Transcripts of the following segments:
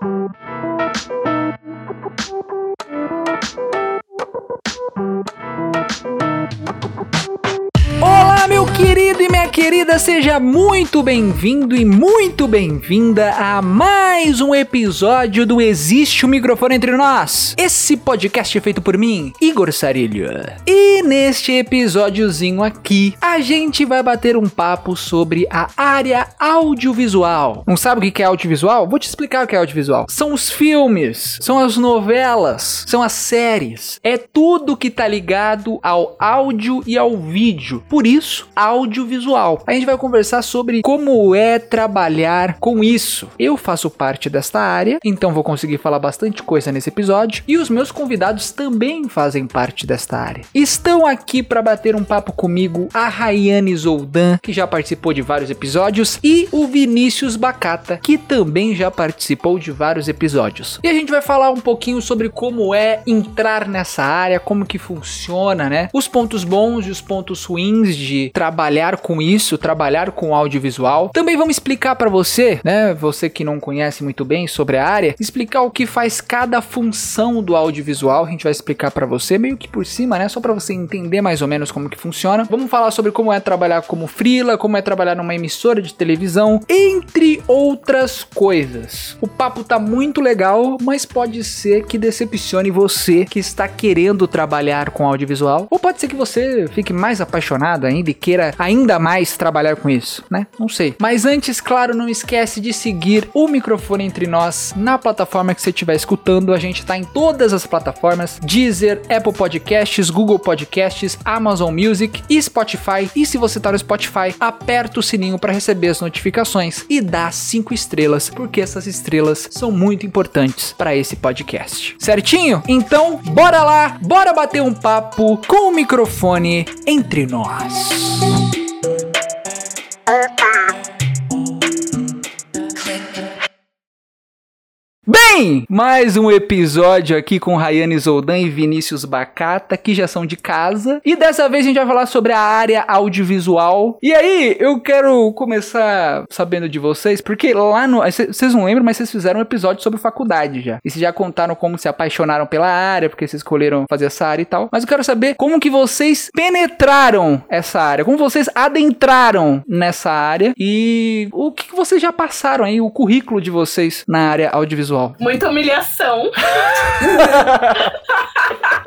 minha querida, seja muito bem-vindo e muito bem-vinda a mais um episódio do Existe um Microfone Entre Nós. Esse podcast é feito por mim, Igor Sarilho. E neste episódiozinho aqui, a gente vai bater um papo sobre a área audiovisual. Não sabe o que é audiovisual? Vou te explicar o que é audiovisual. São os filmes, são as novelas, são as séries. É tudo que tá ligado ao áudio e ao vídeo. Por isso, audiovisual. A gente vai conversar sobre como é trabalhar com isso. Eu faço parte desta área, então vou conseguir falar bastante coisa nesse episódio e os meus convidados também fazem parte desta área. Estão aqui para bater um papo comigo a Rayane Zoldan, que já participou de vários episódios, e o Vinícius Bacata, que também já participou de vários episódios. E a gente vai falar um pouquinho sobre como é entrar nessa área, como que funciona, né? Os pontos bons e os pontos ruins de trabalhar trabalhar com isso, trabalhar com audiovisual. Também vamos explicar para você, né, você que não conhece muito bem sobre a área, explicar o que faz cada função do audiovisual. A gente vai explicar para você meio que por cima, né, só para você entender mais ou menos como que funciona. Vamos falar sobre como é trabalhar como freela, como é trabalhar numa emissora de televisão, entre outras coisas. O papo tá muito legal, mas pode ser que decepcione você que está querendo trabalhar com audiovisual, ou pode ser que você fique mais apaixonado ainda e queira ainda mais trabalhar com isso, né? Não sei. Mas antes, claro, não esquece de seguir o microfone entre nós na plataforma que você estiver escutando. A gente tá em todas as plataformas: Deezer, Apple Podcasts, Google Podcasts, Amazon Music e Spotify. E se você tá no Spotify, aperta o sininho para receber as notificações e dá cinco estrelas, porque essas estrelas são muito importantes para esse podcast. Certinho? Então, bora lá, bora bater um papo com o microfone entre nós. Bem, mais um episódio aqui com Rayane Zoldan e Vinícius Bacata, que já são de casa. E dessa vez a gente vai falar sobre a área audiovisual. E aí, eu quero começar sabendo de vocês, porque lá no. Vocês não lembram, mas vocês fizeram um episódio sobre faculdade já. E vocês já contaram como se apaixonaram pela área, porque vocês escolheram fazer essa área e tal. Mas eu quero saber como que vocês penetraram essa área, como vocês adentraram nessa área e o que, que vocês já passaram aí, o currículo de vocês na área audiovisual? Muita humilhação.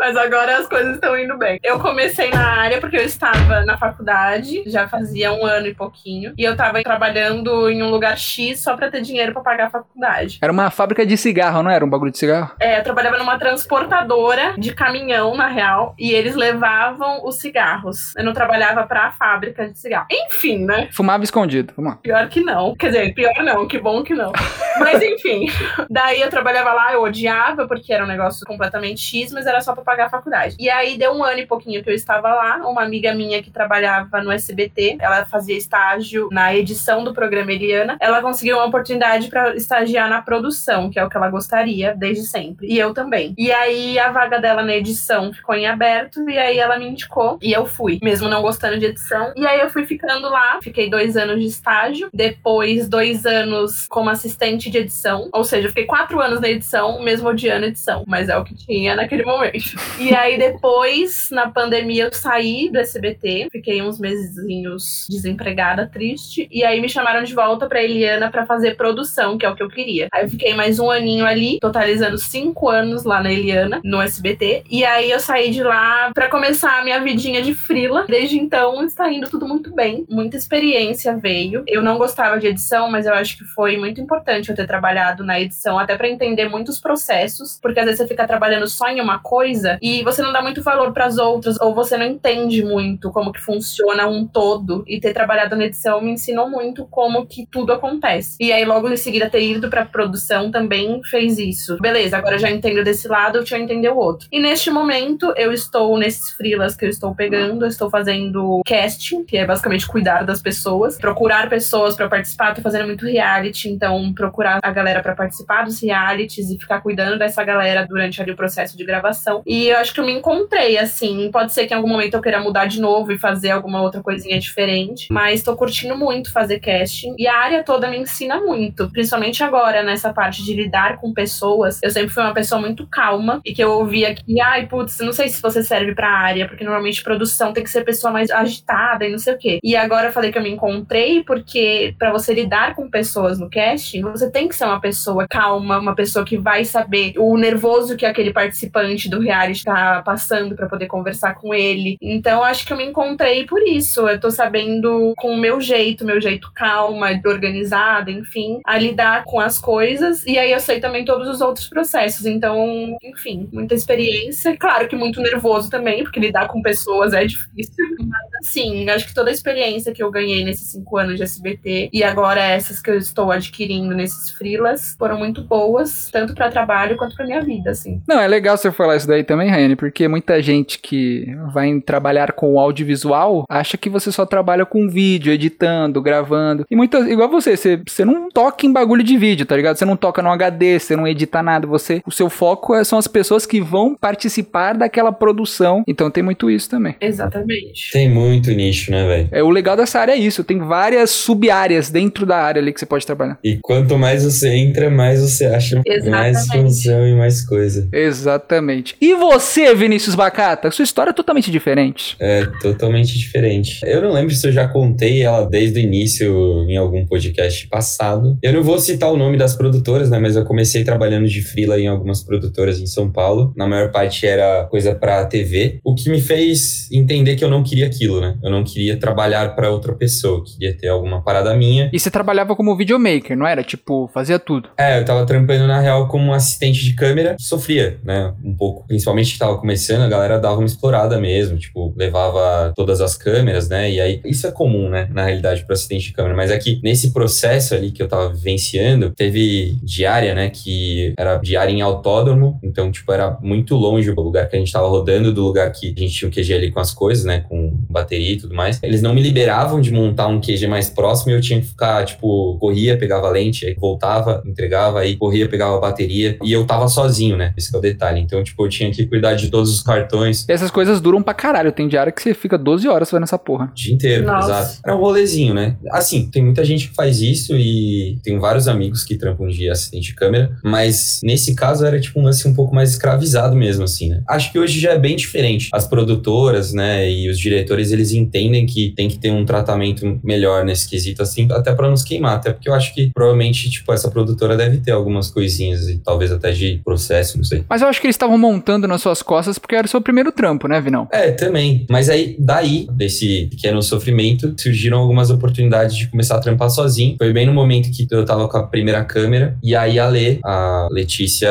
Mas agora as coisas estão indo bem. Eu comecei na área porque eu estava na faculdade, já fazia um ano e pouquinho, e eu estava trabalhando em um lugar X só para ter dinheiro para pagar a faculdade. Era uma fábrica de cigarro, não era um bagulho de cigarro? É, eu trabalhava numa transportadora de caminhão, na real, e eles levavam os cigarros. Eu não trabalhava para a fábrica de cigarro. Enfim, né? Fumava escondido, lá. Pior que não. Quer dizer, pior não, que bom que não. Mas enfim, Daí eu trabalhava lá, eu odiava, porque era um negócio completamente X, mas era só pra pagar a faculdade. E aí deu um ano e pouquinho que eu estava lá, uma amiga minha que trabalhava no SBT, ela fazia estágio na edição do programa Eliana, ela conseguiu uma oportunidade para estagiar na produção, que é o que ela gostaria desde sempre. E eu também. E aí a vaga dela na edição ficou em aberto, e aí ela me indicou, e eu fui, mesmo não gostando de edição. E aí eu fui ficando lá, fiquei dois anos de estágio, depois dois anos como assistente de edição, ou seja, fiquei quatro anos na edição, mesmo odiando edição, mas é o que tinha naquele momento. E aí depois, na pandemia, eu saí do SBT, fiquei uns mesezinhos desempregada, triste, e aí me chamaram de volta pra Eliana para fazer produção, que é o que eu queria. Aí eu fiquei mais um aninho ali, totalizando cinco anos lá na Eliana, no SBT, e aí eu saí de lá para começar a minha vidinha de frila. Desde então está indo tudo muito bem, muita experiência veio. Eu não gostava de edição, mas eu acho que foi muito importante eu ter trabalhado na edição até para entender muitos processos, porque às vezes você fica trabalhando só em uma coisa e você não dá muito valor para as outras, ou você não entende muito como que funciona um todo. E ter trabalhado na edição me ensinou muito como que tudo acontece. E aí, logo em seguida, ter ido pra produção também fez isso. Beleza, agora eu já entendo desse lado, eu entender o outro. E neste momento, eu estou nesses freelas que eu estou pegando, eu estou fazendo casting, que é basicamente cuidar das pessoas, procurar pessoas para participar, tô fazendo muito reality, então procurar a galera para participar dos realities e ficar cuidando dessa galera durante ali o processo de gravação. E eu acho que eu me encontrei, assim. Pode ser que em algum momento eu queira mudar de novo e fazer alguma outra coisinha diferente, mas tô curtindo muito fazer casting. E a área toda me ensina muito, principalmente agora nessa parte de lidar com pessoas. Eu sempre fui uma pessoa muito calma e que eu ouvia que, ai, putz, não sei se você serve pra área, porque normalmente produção tem que ser pessoa mais agitada e não sei o quê. E agora eu falei que eu me encontrei porque para você lidar com pessoas no casting, você tem que ser uma pessoa calma, uma pessoa que vai saber o nervoso que aquele participante do reality tá passando para poder conversar com ele. Então acho que eu me encontrei por isso. Eu tô sabendo com o meu jeito, meu jeito calma, organizada, enfim, a lidar com as coisas. E aí eu sei também todos os outros processos. Então, enfim, muita experiência. Claro que muito nervoso também, porque lidar com pessoas é difícil. Mas assim, acho que toda a experiência que eu ganhei nesses cinco anos de SBT e agora essas que eu estou adquirindo nesses freelas foram muito boas, tanto para trabalho quanto para minha vida, assim. Não, é legal você falar isso daí também, Raiane, porque muita gente que vai trabalhar com audiovisual acha que você só trabalha com vídeo, editando, gravando. E muitas, igual você, você, você não toca em bagulho de vídeo, tá ligado? Você não toca no HD, você não edita nada, você, o seu foco é, são as pessoas que vão participar daquela produção. Então tem muito isso também. Exatamente. Tem muito nicho, né, velho? É, o legal dessa área é isso, tem várias sub-áreas dentro da área ali que você pode trabalhar. E quanto mais você entra, mais você acha Exatamente. mais função e mais coisa. Exatamente. E você, Vinícius Bacata? Sua história é totalmente diferente. É totalmente diferente. Eu não lembro se eu já contei ela desde o início em algum podcast passado. Eu não vou citar o nome das produtoras, né? Mas eu comecei trabalhando de freela em algumas produtoras em São Paulo. Na maior parte era coisa pra TV. O que me fez entender que eu não queria aquilo, né? Eu não queria trabalhar para outra pessoa. Eu queria ter alguma parada minha. E você trabalhava como videomaker, não era? Tipo, fazia tudo. É, eu tava trampando na real como assistente de câmera. Sofria, né? Um pouco. Principalmente que tava começando, a galera dava uma explorada mesmo. Tipo, levava todas as câmeras, né? E aí, isso é comum, né? Na realidade, pro assistente de câmera. Mas é que nesse processo ali que eu tava vivenciando, teve diária, né? Que era diária em autódromo. Então, tipo, era muito longe o lugar que a gente tava rodando do lugar que a gente tinha o QG ali com as coisas, né? Com bateria e tudo mais. Eles não me liberavam de montar um QG mais próximo e eu tinha que ficar, tipo, corria, pegava lente, aí voltava, entregava, aí corria, pegava bateria. E eu tava sozinho, né? Esse é o detalhe. Então, tipo, eu tinha que cuidar de todos os cartões. E essas coisas duram pra caralho. Tem diária que você fica 12 horas fazendo essa porra. O dia inteiro, Nossa. exato. Era um rolezinho, né? Assim, tem muita gente que faz isso e tem vários amigos que trampam de assistente de câmera, mas nesse caso era tipo um lance um pouco mais escravizado mesmo, assim, né? Acho que hoje já é bem diferente. As produtoras, né, e os diretores, eles entendem que tem que ter um tratamento melhor nesse quesito, assim, até pra nos queimar. Até porque eu acho que provavelmente, tipo, essa produtora deve ter algumas coisinhas e talvez até de processo, não sei. Mas eu acho que eles estavam montando nas suas costas porque era o seu primeiro trampo, né, Vinão? É, também. Mas aí, daí, desse pequeno sofrimento, surgiram algumas oportunidades de começar a trampar sozinho. Foi bem no momento que eu tava com a primeira câmera. E aí a Lê, a Letícia,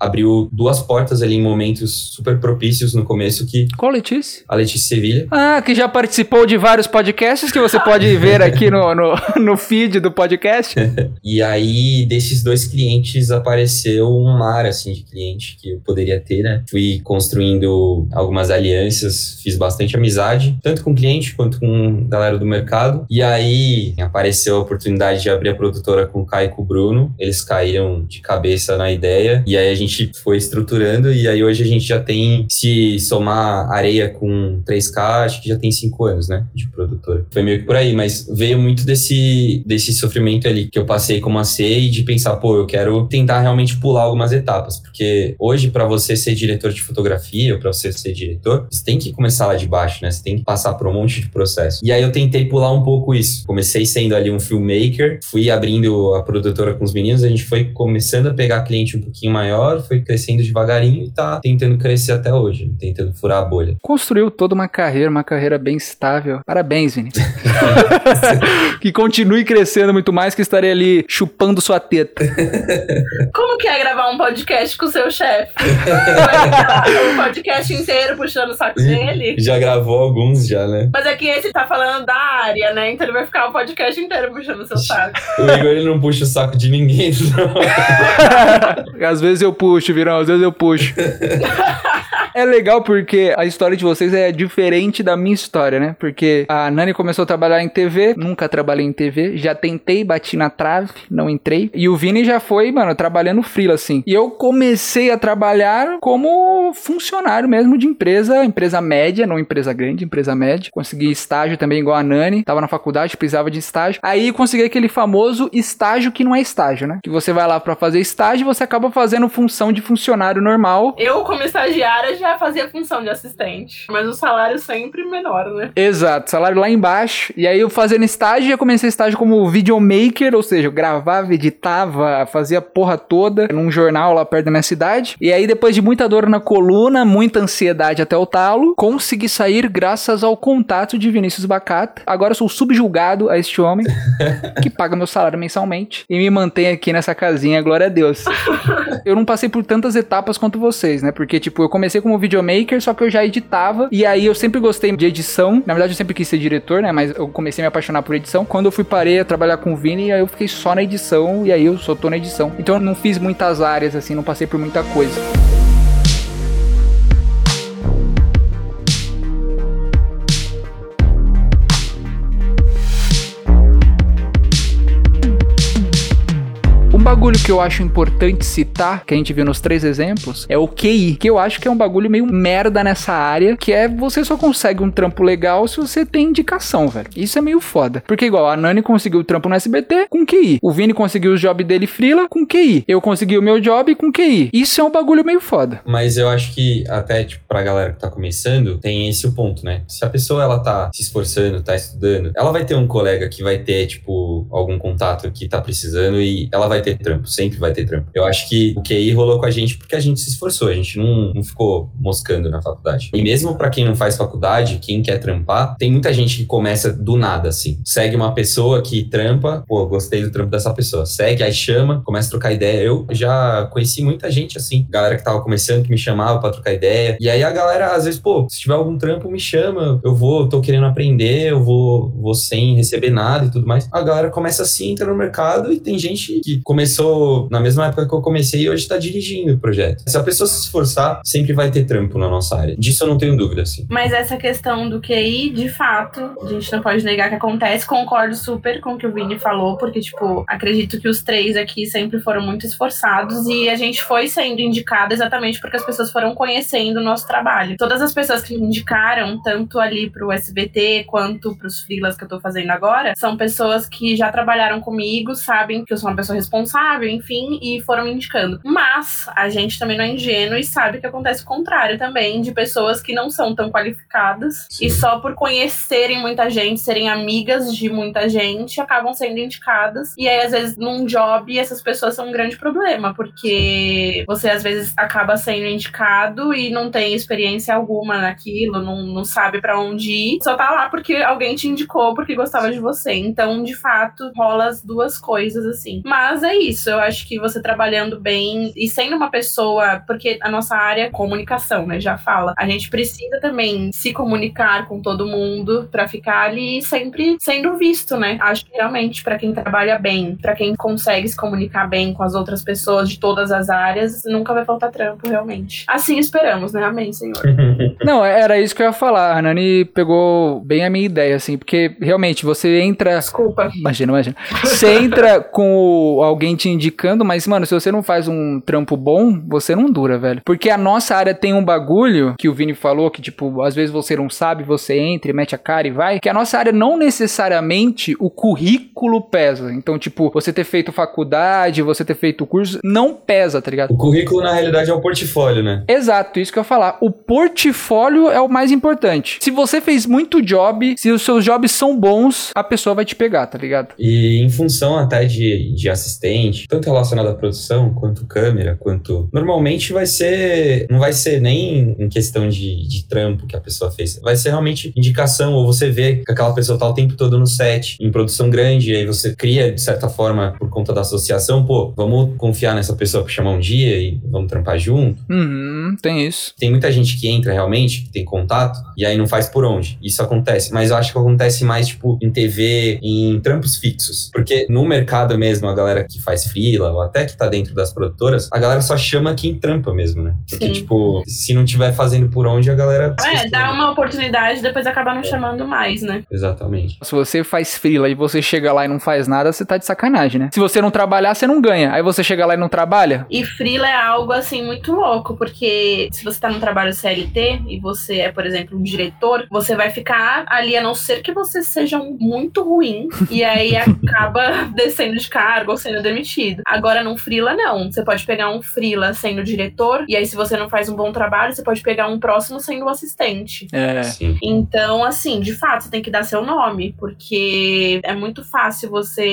abriu duas portas ali em momentos super propícios no começo que Qual Letícia? a Letícia Sevilha. Ah, que já participou de vários podcasts que você pode ver aqui no, no, no feed do podcast. E aí, desses dois clientes, apareceu um mar, assim, de cliente que eu poderia ter, né? Fui construindo algumas alianças, fiz bastante amizade, tanto com cliente quanto com galera do mercado. E aí, apareceu a oportunidade de abrir a produtora com o Caio e com o Bruno. Eles caíram de cabeça na ideia. E aí, a gente foi estruturando. E aí, hoje a gente já tem, se somar areia com 3K, acho que já tem cinco anos, né? De produtora. Foi meio que por aí, mas veio muito desse, desse sofrimento ali que eu passei como AC e de pensar, pô, eu quero tentar realmente pular algumas etapas, porque hoje para você ser diretor de fotografia ou para você ser diretor, você tem que começar lá de baixo, né? Você tem que passar por um monte de processo. E aí eu tentei pular um pouco isso. Comecei sendo ali um filmmaker, fui abrindo a produtora com os meninos, a gente foi começando a pegar cliente um pouquinho maior, foi crescendo devagarinho e tá tentando crescer até hoje, tentando furar a bolha. Construiu toda uma carreira, uma carreira bem estável. Parabéns, Vini. que continue crescendo muito mais, que estarei ali chupando sua teta. Como que é gravar um podcast com o seu chefe? Um podcast inteiro puxando o saco dele? Já gravou alguns já, né? Mas é que esse tá falando da área, né? Então ele vai ficar o podcast inteiro puxando o seu saco. O Igor ele não puxa o saco de ninguém, não. às vezes eu puxo, Virão, às vezes eu puxo. É legal porque a história de vocês é diferente da minha história, né? Porque a Nani começou a trabalhar em TV, nunca trabalhei em TV, já tentei, bati na trave, não entrei. E o Vini já foi, mano, trabalhando frila, assim. E eu comecei a trabalhar como funcionário mesmo de empresa, empresa média, não empresa grande, empresa média. Consegui estágio também igual a Nani, tava na faculdade, precisava de estágio. Aí consegui aquele famoso estágio que não é estágio, né? Que você vai lá para fazer estágio e você acaba fazendo função de funcionário normal. Eu, como estagiária, já fazia função de assistente. Mas o salário sempre menor, né? Exato, salário lá embaixo. E aí eu fazendo estágio, eu comecei estágio como videomaker, ou seja, eu gravava, editava, fazia porra toda num jornal lá perto da minha cidade. E aí depois de muita dor na coluna, muita ansiedade até o talo, consegui sair graças ao contato de Vinícius Bacata. Agora sou subjulgado a este homem que paga meu salário mensalmente e me mantém aqui nessa casinha, glória a Deus. eu não passei por tantas etapas quanto vocês, né? Porque, tipo, eu comecei como videomaker, só que eu já editava. E aí eu sempre gostei de edição. Na verdade, eu sempre quis ser diretor, né? Mas eu comecei a me apaixonar por edição. Quando eu fui parei a trabalhar com o Vini, aí eu fiquei só na edição. E aí eu só tô na edição. Então eu não fiz muitas áreas, assim, não passei por muita coisa. Bagulho que eu acho importante citar, que a gente viu nos três exemplos, é o QI, que eu acho que é um bagulho meio merda nessa área, que é você só consegue um trampo legal se você tem indicação, velho. Isso é meio foda. Porque igual, a Nani conseguiu o trampo no SBT com QI. O Vini conseguiu o job dele frila com QI. Eu consegui o meu job com QI. Isso é um bagulho meio foda. Mas eu acho que até, tipo, pra galera que tá começando, tem esse o ponto, né? Se a pessoa, ela tá se esforçando, tá estudando, ela vai ter um colega que vai ter, tipo, algum contato que tá precisando e ela vai ter trampo, sempre vai ter trampo. Eu acho que o QI rolou com a gente porque a gente se esforçou, a gente não, não ficou moscando na faculdade. E mesmo para quem não faz faculdade, quem quer trampar, tem muita gente que começa do nada, assim. Segue uma pessoa que trampa, pô, gostei do trampo dessa pessoa. Segue, aí chama, começa a trocar ideia. Eu já conheci muita gente assim, galera que tava começando, que me chamava para trocar ideia. E aí a galera, às vezes, pô, se tiver algum trampo, me chama, eu vou, tô querendo aprender, eu vou, vou sem receber nada e tudo mais. A galera começa assim, entra no mercado e tem gente que começou na mesma época que eu comecei e hoje tá dirigindo o projeto. Se a pessoa se esforçar, sempre vai ter trampo na nossa área. Disso eu não tenho dúvida, assim. Mas essa questão do QI, de fato, a gente não pode negar que acontece. Concordo super com o que o Vini falou, porque, tipo, acredito que os três aqui sempre foram muito esforçados e a gente foi sendo indicado exatamente porque as pessoas foram conhecendo o nosso trabalho. Todas as pessoas que me indicaram, tanto ali pro SBT quanto pros freelas que eu tô fazendo agora, são pessoas que já trabalharam comigo, sabem que eu sou uma pessoa responsável, enfim, e foram indicando. Mas a gente também não é ingênuo e sabe que acontece o contrário também, de pessoas que não são tão qualificadas Sim. e só por conhecerem muita gente, serem amigas de muita gente, acabam sendo indicadas. E aí, às vezes, num job, essas pessoas são um grande problema, porque você às vezes acaba sendo indicado e não tem experiência alguma naquilo, não, não sabe para onde ir, só tá lá porque alguém te indicou porque gostava de você. Então, de fato, rola as duas coisas assim. Mas é isso, eu acho que você trabalhando bem e sendo uma pessoa, porque a nossa área é comunicação, né? Já fala. A gente precisa também se comunicar com todo mundo para ficar ali sempre sendo visto, né? Acho que realmente para quem trabalha bem, para quem consegue se comunicar bem com as outras pessoas de todas as áreas, nunca vai faltar trampo, realmente. Assim esperamos, né? Amém, Senhor. Não, era isso que eu ia falar. A Nani pegou bem a minha ideia, assim, porque realmente você entra. Desculpa. Imagina, imagina. Você entra com alguém indicando, mas, mano, se você não faz um trampo bom, você não dura, velho. Porque a nossa área tem um bagulho que o Vini falou, que, tipo, às vezes você não sabe, você entra e mete a cara e vai. Que a nossa área não necessariamente o currículo pesa. Então, tipo, você ter feito faculdade, você ter feito curso, não pesa, tá ligado? O currículo, na realidade, é o portfólio, né? Exato, isso que eu ia falar. O portfólio é o mais importante. Se você fez muito job, se os seus jobs são bons, a pessoa vai te pegar, tá ligado? E em função até de, de assistente, tanto relacionado à produção, quanto câmera, quanto. Normalmente vai ser. Não vai ser nem em questão de, de trampo que a pessoa fez. Vai ser realmente indicação, ou você vê que aquela pessoa tá o tempo todo no set, em produção grande, e aí você cria, de certa forma, por conta da associação, pô, vamos confiar nessa pessoa pra chamar um dia e vamos trampar junto. Uhum, tem isso. Tem muita gente que entra realmente, que tem contato, e aí não faz por onde. Isso acontece. Mas eu acho que acontece mais, tipo, em TV, em trampos fixos. Porque no mercado mesmo, a galera que faz faz freela, ou até que tá dentro das produtoras, a galera só chama quem trampa mesmo, né? Porque, Sim. tipo, se não tiver fazendo por onde, a galera. É, dá uma oportunidade e depois acaba não chamando mais, né? Exatamente. Se você faz freela e você chega lá e não faz nada, você tá de sacanagem, né? Se você não trabalhar, você não ganha. Aí você chega lá e não trabalha, E freela é algo assim muito louco, porque se você tá num trabalho CLT e você é, por exemplo, um diretor, você vai ficar ali a não ser que você seja um muito ruim e aí acaba descendo de cargo ou sendo demitido. Agora num freela não, você pode pegar um freela sendo diretor e aí se você não faz um bom trabalho, você pode pegar um próximo sendo o assistente. é. Sim. Então, assim, de fato, você tem que dar seu nome, porque é muito fácil você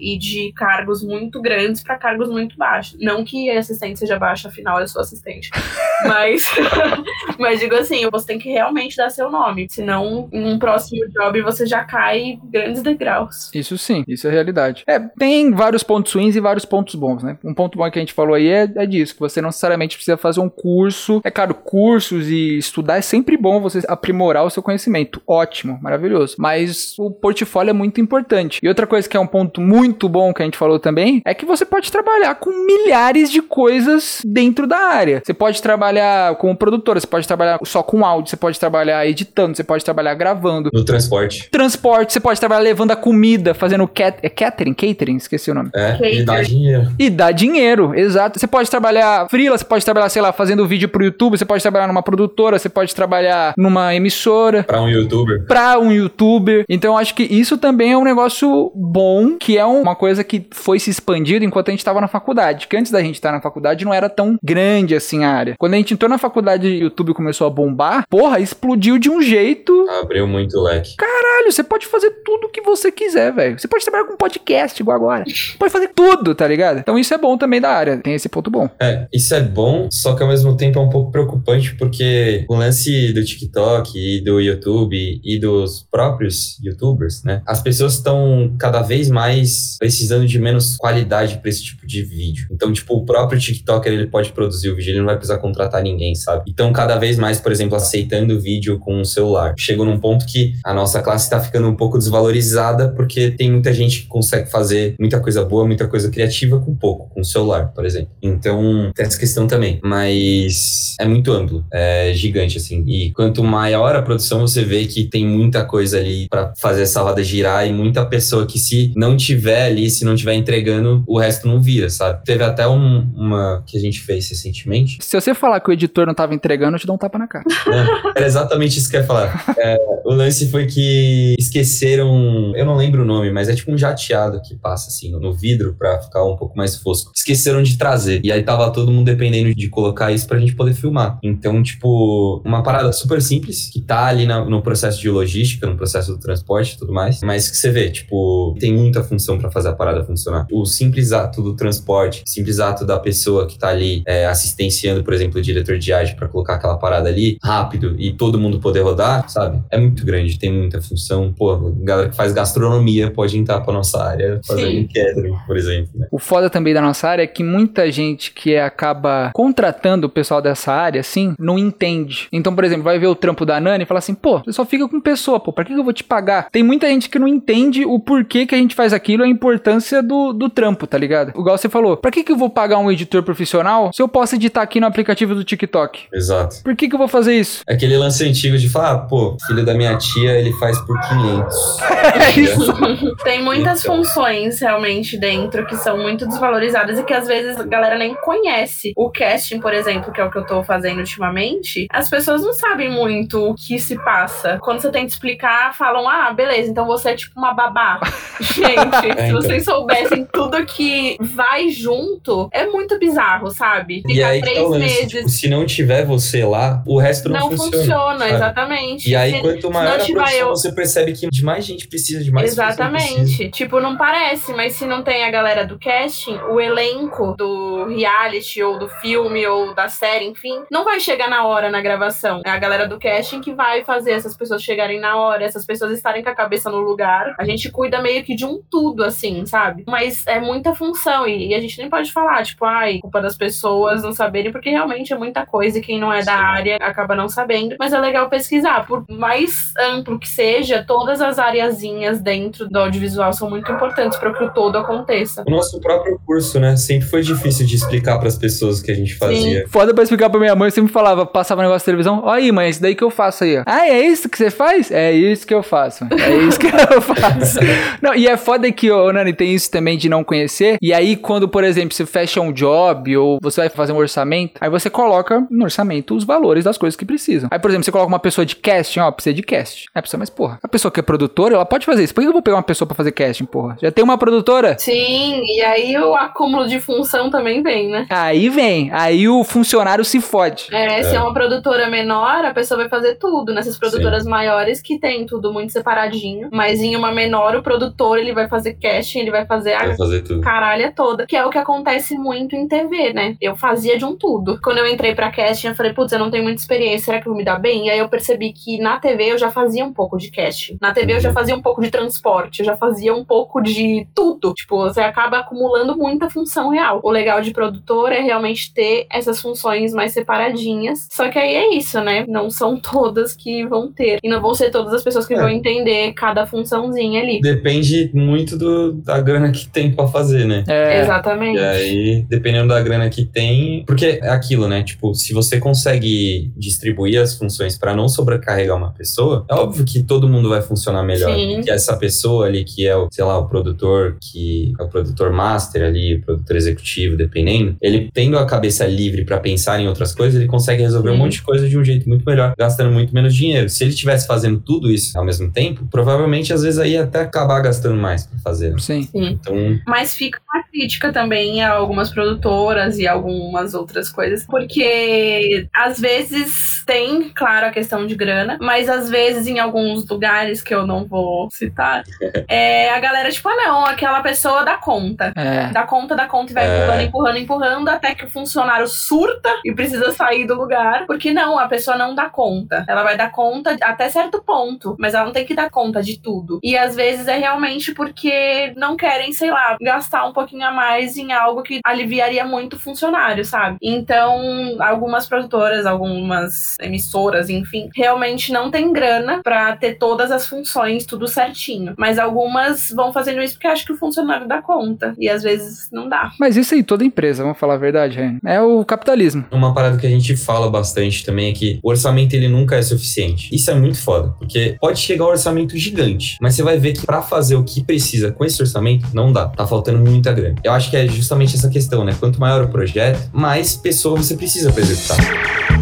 ir de cargos muito grandes para cargos muito baixos. Não que a assistente seja baixa, afinal eu sou assistente. Mas, mas digo assim, você tem que realmente dar seu nome, senão em um próximo job você já cai grandes degraus. Isso sim, isso é realidade. É, tem vários pontos ruins e vários pontos bons, né? Um ponto bom que a gente falou aí é, é disso, que você não necessariamente precisa fazer um curso. É claro, cursos e estudar é sempre bom você aprimorar o seu conhecimento. Ótimo, maravilhoso. Mas o portfólio é muito importante. E outra coisa que é um ponto muito bom que a gente falou também é que você pode trabalhar com milhares de coisas dentro da área. Você pode trabalhar como produtora, você pode trabalhar só com áudio, você pode trabalhar editando, você pode trabalhar gravando. No transporte. Transporte, você pode trabalhar levando a comida, fazendo cat é catering, catering, esqueci o nome. É. e dá dinheiro. E dá dinheiro, exato. Você pode trabalhar freela, você pode trabalhar, sei lá, fazendo vídeo pro YouTube, você pode trabalhar numa produtora, você pode trabalhar numa emissora Pra um youtuber. pra um youtuber. Então eu acho que isso também é um negócio bom, que é uma coisa que foi se expandindo enquanto a gente tava na faculdade. Que antes da gente estar na faculdade não era tão grande assim a área. Quando a gente entrou na faculdade e o YouTube começou a bombar, porra, explodiu de um jeito Abriu muito leque. Caralho, você pode fazer tudo o que você quiser, velho. Você pode trabalhar com podcast igual agora. Pode fazer tudo, tá ligado? Então isso é bom também da área. Tem esse ponto bom. É, isso é bom, só que ao mesmo tempo é um pouco preocupante, porque o lance do TikTok e do YouTube e dos próprios YouTubers, né? As pessoas estão cada vez mais precisando de menos qualidade para esse tipo de vídeo. Então, tipo, o próprio TikToker ele pode produzir o vídeo, ele não vai precisar contratar ninguém, sabe? Então, cada vez mais, por exemplo, aceitando vídeo com o celular. Chegou num ponto que a nossa classe tá ficando um pouco desvalorizada, porque tem muita gente que consegue fazer muita coisa boa, muita coisa criativa com pouco, com o celular, por exemplo. Então, tem essa questão também. Mas é muito amplo, é gigante, assim. E quanto maior a produção, você vê que tem muita coisa ali pra fazer essa roda girar e muita pessoa que, se não tiver ali, se não tiver entregando, o resto não vira, sabe? Teve até um- uma que a gente fez recentemente. Se você falar que o editor não tava entregando, eu te dou um tapa na cara. né? Era exatamente isso que eu ia falar. É, o lance foi que esqueceram. Eu não lembro o nome, mas é tipo um jateado que passa assim no vidro pra ficar um pouco mais fosco. Esqueceram de trazer. E aí tava todo mundo dependendo de colocar isso pra gente poder filmar. Então, tipo, uma parada super simples, que tá ali na- no processo de logística, no processo do transporte e tudo mais, mas que você vê, tipo, tem muita função pra fazer a parada funcionar. O simples ato do transporte, simples ato da pessoa que tá ali é, assistenciando, por exemplo, o diretor de arte pra colocar aquela parada ali rápido e todo mundo poder rodar, sabe? É muito grande, tem muita função. Pô, galera que faz gastronomia pode entrar pra nossa área fazendo Sim. um catering, por exemplo, né? O foda também da nossa área é que muita gente que acaba contratando o pessoal dessa área, assim, não entende. Então, por exemplo, vai ver o trampo da Nani e fala assim, pô, você só fica com pessoa, pô, pra que que eu vou te pagar? Tem muita gente que não entende o porquê que a gente faz aquilo, a importância do, do trampo, tá ligado? Igual você falou, pra que que eu vou pagar um editor profissional se eu posso editar aqui no aplicativo do TikTok? Exato. Por que que eu vou fazer isso? Aquele lance antigo de falar, ah, pô, filho da minha tia, ele faz por 500. É isso. Tem muitas Então. funções realmente dentro que são muito desvalorizadas e que às vezes a galera nem conhece. O casting, por exemplo, que é o que eu tô fazendo ultimamente, as pessoas não sabem muito o que se passa. Quando você tenta explicar, falam: ah, beleza, então você é tipo uma babá. Gente, É, se então. vocês soubessem tudo que vai junto, é muito bizarro, sabe? E Ficar aí tá três lance, meses. tipo, se não tiver você lá, o resto não, não funciona. funciona, exatamente. E aí, Se- quanto maior a produção, eu- você percebe que de mais gente precisa, de mais. Exatamente. Tipo, não parece, mas se não tem a galera do casting, o elenco do reality ou do filme ou da série, enfim, não vai chegar na hora na gravação. É a galera do casting que vai fazer essas pessoas chegarem na hora, essas pessoas estarem com a cabeça no lugar. A gente cuida meio que de um tudo, assim, sabe? Mas é muita função e, e a gente nem pode falar, tipo, ai, culpa das pessoas não saberem, porque realmente é muita coisa e quem não é da área acaba não sabendo. Mas é legal pesquisar. Por mais amplo que seja, todas as areazinhas dentro do audiovisual são muito importantes para que o todo aconteça. O nosso próprio curso, né? Sempre foi difícil de explicar para as pessoas o que a gente fazia. Sim. Foda pra explicar pra minha mãe, eu sempre falava, passava um negócio de televisão, ó aí, mãe, é isso daí que eu faço aí, ó. Ah, é isso que você faz? É isso que eu faço. É isso que eu faço. não, e é foda que, ô, Nani, tem isso também de não conhecer. E aí, quando, por exemplo, você fecha um job ou você vai fazer um orçamento, aí você coloca no orçamento os valores das coisas que precisam. Aí, por exemplo, você coloca uma pessoa de casting, ó, precisa de casting. Aí a pessoa, mas porra, a pessoa que é produtora, ela pode fazer isso. Por que eu vou pegar uma pessoa pra fazer casting, porra? Já tem uma produtora? Sim, e aí o acúmulo de função também vem, né? Aí vem, aí o funcionário se fode. É, se é uma produtora menor, a pessoa vai fazer tudo. Nessas produtoras maiores que tem tudo muito separadinho. Mas em uma menor, o produtor ele vai fazer casting, ele vai fazer a Vai fazer tudo. caralha toda. Que é o que acontece muito em TV, né? Eu fazia de um tudo. Quando eu entrei pra casting, eu falei, putz, eu não tenho muita experiência, será que eu vou me dar bem? E aí eu percebi que na TV eu já fazia um pouco de casting. Na TV eu já fazia um pouco de transporte, eu já fazia um pouco de tudo. Tipo, você acaba acumulando muita função real. O legal de produtor é realmente ter essas funções mais separadinhas. Só que aí é isso, né? Não são todas que vão ter. E não vão ser todas as pessoas que É. vão entender cada funçãozinha ali. Depende muito do, da grana que tem pra fazer, né? É, Exatamente. E aí, dependendo da grana que tem. Porque é aquilo, né? Tipo, se você consegue distribuir as funções pra não sobrecarregar uma pessoa, é óbvio que todo mundo vai funcionar melhor. Sim. Que essa pessoa ali, que é o, sei lá, o produtor, que é o produtor master ali, produtor executivo, dependendo, ele tendo a cabeça livre pra pensar em outras coisas, ele consegue resolver um Sim. monte de coisa de um jeito muito melhor, gastando muito menos dinheiro. Se ele estivesse fazendo tudo isso ao mesmo tempo, provavelmente às vezes aí ia até acabar gastando mais pra fazer. né? sim. Sim. Então, Mas fica uma crítica também a algumas produtoras e algumas outras coisas, porque às vezes tem, claro, a questão de grana, mas às vezes em alguns lugares que eu não vou citar, é a galera, tipo, ah, não, aquela pessoa dá conta. É. Dá conta, dá conta e vai É. empurrando, empurrando, empurrando, até que o funcionário surta e precisa sair do lugar. Porque não, a pessoa não dá conta. Ela vai dar conta até certo ponto, mas ela não tem que dar conta de tudo. E às vezes é realmente porque não querem, sei lá, gastar um pouquinho a mais em algo que aliviaria muito o funcionário, sabe? Então, algumas produtoras, algumas emissoras, enfim, realmente não tem grana pra ter todas as funções tudo certinho. Mas algumas vão fazendo isso porque acham que o funcionário dá conta. E às vezes não dá. Mas isso aí, toda empresa, vamos falar a verdade, Ryan. É o capitalismo. Uma parada que a gente fala bastante também é que o orçamento ele nunca é suficiente. Isso é muito foda, porque pode chegar um orçamento gigante, mas você vai ver que pra fazer o que precisa com esse orçamento não dá. Tá faltando muita grana. Eu acho que é justamente essa questão, né? Quanto maior o projeto, mais pessoa você precisa pra executar.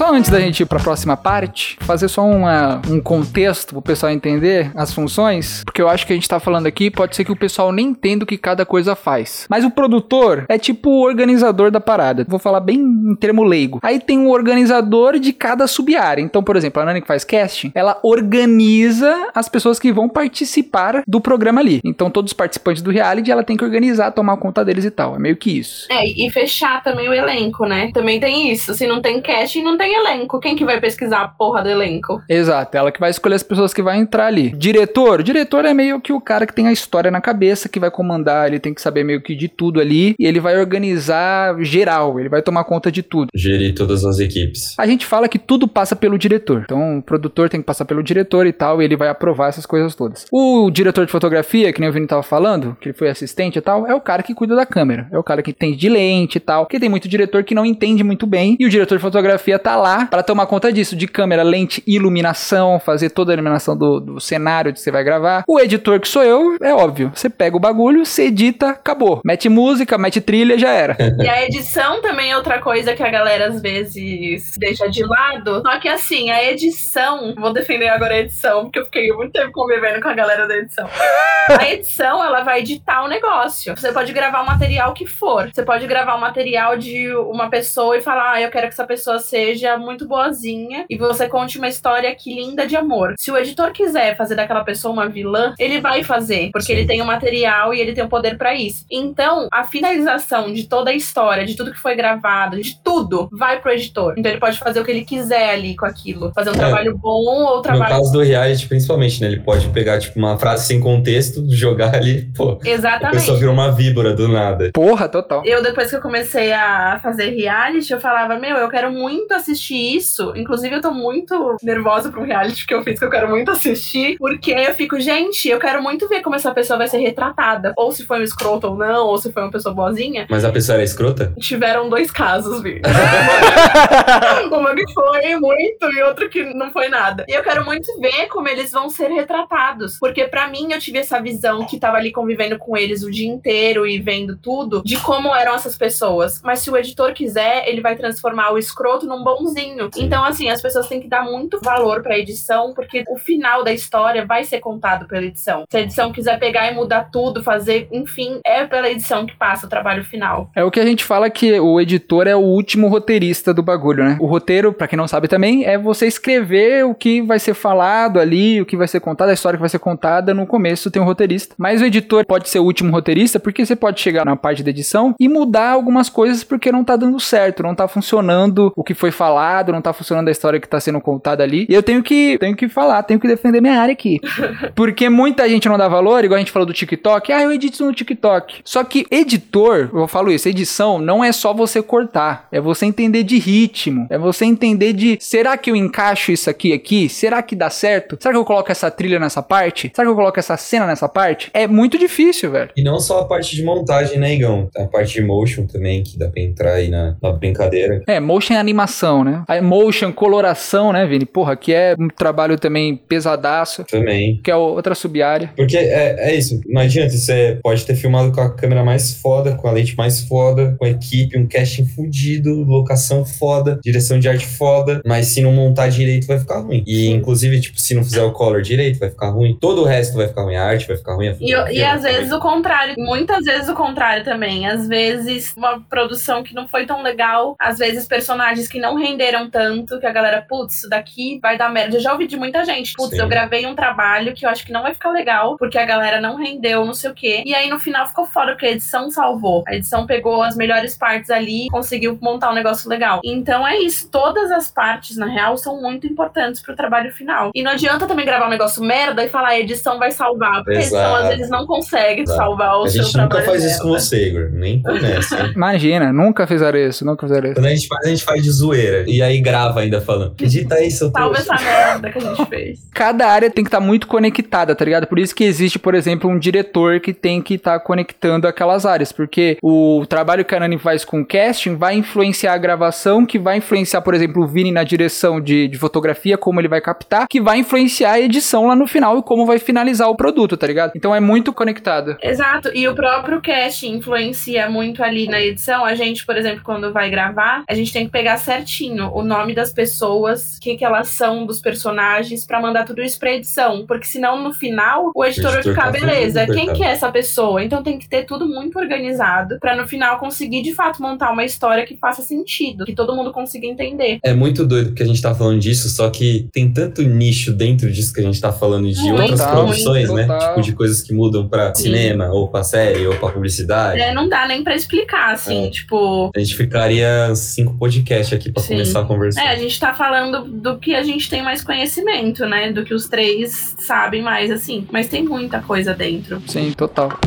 Só antes da gente ir pra próxima parte, fazer só uma, um contexto pro pessoal entender as funções, porque eu acho que a gente tá falando aqui, pode ser que o pessoal nem entenda o que cada coisa faz. Mas o produtor é tipo o organizador da parada. Vou falar bem em termo leigo. Aí tem um organizador de cada sub-área. Então, por exemplo, a Nani que faz casting, ela organiza as pessoas que vão participar do programa ali. Então, todos os participantes do reality, ela tem que organizar, tomar conta deles e tal. É meio que isso. É, e fechar também o elenco, né? Também tem isso. Se não tem casting, não tem elenco. Quem que vai pesquisar a porra do elenco? Exato, ela que vai escolher as pessoas que vai entrar ali. Diretor, o diretor é meio que o cara que tem a história na cabeça, que vai comandar, ele tem que saber meio que de tudo ali, e ele vai organizar geral, ele vai tomar conta de tudo. Gerir todas as equipes. A gente fala que tudo passa pelo diretor. Então, o produtor tem que passar pelo diretor e tal, e ele vai aprovar essas coisas todas. O diretor de fotografia, que nem o Vini tava falando, que ele foi assistente e tal, é o cara que cuida da câmera. É o cara que entende de lente e tal. Porque tem muito diretor que não entende muito bem, e o diretor de fotografia tá lá para tomar conta disso, de câmera, lente, iluminação, fazer toda a iluminação do, do cenário que você vai gravar. O editor, que sou eu, é óbvio. Você pega o bagulho, você edita, acabou. Mete música, mete trilha, já era. E a edição também é outra coisa que a galera às vezes deixa de lado. Só que assim, a edição, vou defender agora a edição, porque eu fiquei muito tempo convivendo com a galera da edição. A edição, ela vai editar o negócio. Você pode gravar o material que for. Você pode gravar o material de uma pessoa e falar, ah, eu quero que essa pessoa seja muito boazinha e você conte uma história que linda de amor. Se o editor quiser fazer daquela pessoa uma vilã, ele vai fazer, porque Sim. ele tem o material e ele tem o poder para isso. Então, a finalização de toda a história, de tudo que foi gravado, de tudo, vai pro editor. Então ele pode fazer o que ele quiser ali com aquilo. Fazer um é, trabalho bom ou trabalho. No caso do reality, principalmente, né? Ele pode pegar, tipo, uma frase sem contexto, jogar ali, pô. Exatamente. A pessoa virou uma víbora do nada. Porra, total. Eu, depois que eu comecei a fazer reality, eu falava, meu, eu quero muito assistir isso. Inclusive, eu tô muito nervosa pra um reality que eu fiz, que eu quero muito assistir. Porque eu fico, gente, eu quero muito ver como essa pessoa vai ser retratada. Ou se foi um escroto ou não, ou se foi uma pessoa boazinha. Mas a pessoa era escrota? Tiveram dois casos, Vi. uma que foi muito e outra que não foi nada. E eu quero muito ver como eles vão ser retratados. Porque para mim, eu tive essa visão que tava ali convivendo com eles o dia inteiro e vendo tudo, de como eram essas pessoas. Mas se o editor quiser, ele vai transformar o escroto num bonzinho. Então, assim, as pessoas têm que dar muito valor pra edição, porque o final da história vai ser contado pela edição. Se a edição quiser pegar e mudar tudo, fazer, enfim, é pela edição que passa o trabalho final. É o que a gente fala que o editor é o último roteirista do bagulho, né? O roteiro, para quem não sabe também, é você escrever o que vai ser falado ali, o que vai ser contado, a história que vai ser contada. No começo tem um roteirista. Mas o editor pode ser o último roteirista porque você pode chegar na parte da edição e mudar algumas coisas porque não tá dando certo, não tá funcionando o que foi falado, não tá funcionando a história que tá sendo contada ali. E eu tenho que, tenho que falar, tenho que defender minha área aqui. Porque muita gente não dá valor, igual a gente falou do TikTok. Ah, eu edito no TikTok. Só que editor, eu falo isso, edição não é só você cortar, é você entender de ritmo, é você entender de será que eu encaixo isso aqui aqui? Será que dá certo? Será que eu coloco essa trilha nessa parte? Será que eu coloco essa cena nessa parte? É muito difícil, velho. E não só a parte de montagem, né, Igão? A parte de motion também, que dá pra entrar aí na, na brincadeira. É, motion é animação, né? A motion, coloração, né, Vini? Porra, que é um trabalho também pesadaço. Também. Que é outra sub-área. Porque é, é isso, não adianta, você pode ter filmado com a câmera mais foda, com a lente mais foda, com a equipe, um casting fudido, locação foda, direção de arte foda, mas se não montar direito vai ficar ruim. E inclusive, tipo, se não fizer o color direito, vai ficar ruim. Todo o resto vai ficar ruim, a arte vai ficar ruim. A e, e às vezes o contrário, muitas vezes o contrário também. Às vezes uma produção que não foi tão legal, às vezes personagens que não renderam tanto, que a galera, putz, isso daqui vai dar merda. Eu já ouvi de muita gente, putz, eu gravei um trabalho que eu acho que não vai ficar legal, porque a galera não rendeu, não sei o quê. E aí no final ficou fora, porque a edição salvou. A edição pegou as melhores partes ali e conseguiu montar um negócio legal. Então é isso, todas as partes, na real, são muito importantes pro trabalho final. E não adianta também gravar um negócio merda e falar a edição vai salvar, porque Exato. a edição às vezes não consegue Exato. salvar o a seu trabalho. A gente nunca faz merda. isso com você, Igor. Nem começa. Imagina, nunca fizeram isso, nunca fizeram isso. Quando a gente faz, a gente faz de zoeira. E aí grava ainda falando. Edita seu Salva essa merda que a gente fez. Cada área tem que estar tá muito conectada, tá ligado? Por isso que existe, por exemplo, um diretor que tem que estar tá conectando aquelas áreas. Porque o trabalho que a Nani faz com casting vai influenciar a gravação, que vai influenciar, por exemplo, o Vini na direção de, de fotografia, como ele vai captar, que vai influenciar a edição lá no final e como vai finalizar o produto, tá ligado? Então é muito conectado. Exato. E o próprio casting influencia muito ali na edição. A gente, por exemplo, quando vai gravar, a gente tem que pegar certinho o nome das pessoas, o que, que elas são dos personagens, para mandar tudo isso pra edição. Porque senão, no final, o editor, o editor vai ficar, tá beleza, quem que é essa pessoa? Então tem que ter tudo muito organizado para no final conseguir de fato montar uma história que faça sentido, que todo mundo consiga entender. É muito doido que a gente tá falando disso, só que tem tanto nicho dentro disso que a gente tá falando de muito, outras produções, muito, né? Total. Tipo, de coisas que mudam pra Sim. cinema, ou pra série, ou pra publicidade. É, não dá nem pra explicar, assim, é. tipo. A gente ficaria cinco podcasts aqui pra Sim. Começar a conversar. É, a gente tá falando do que a gente tem mais conhecimento, né? Do que os três sabem mais, assim. Mas tem muita coisa dentro. Sim, total.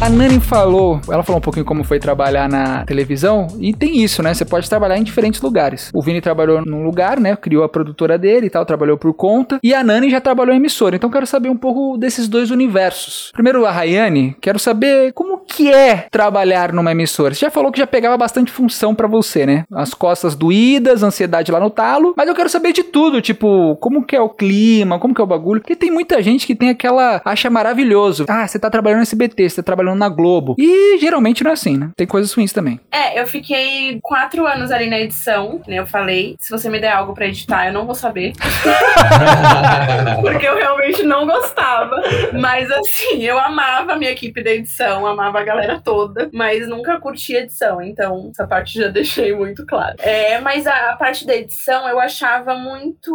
A Nani falou, ela falou um pouquinho como foi trabalhar na televisão, e tem isso, né? Você pode trabalhar em diferentes lugares. O Vini trabalhou num lugar, né? Criou a produtora dele e tal, trabalhou por conta. E a Nani já trabalhou em emissora. Então quero saber um pouco desses dois universos. Primeiro, a Rayane, quero saber como que é trabalhar numa emissora. Você já falou que já pegava bastante função para você, né? As costas doídas, ansiedade lá no talo. Mas eu quero saber de tudo, tipo, como que é o clima, como que é o bagulho. Porque tem muita gente que tem aquela. acha maravilhoso. Ah, você tá trabalhando no SBT, você tá trabalhando trabalhando na Globo. E geralmente não é assim, né? Tem coisas ruins também. É, eu fiquei quatro anos ali na edição, né? Eu falei, se você me der algo pra editar, eu não vou saber. Porque eu realmente não gostava. Mas assim, eu amava a minha equipe da edição, amava a galera toda, mas nunca curti edição. Então, essa parte já deixei muito claro. É, mas a, a parte da edição eu achava muito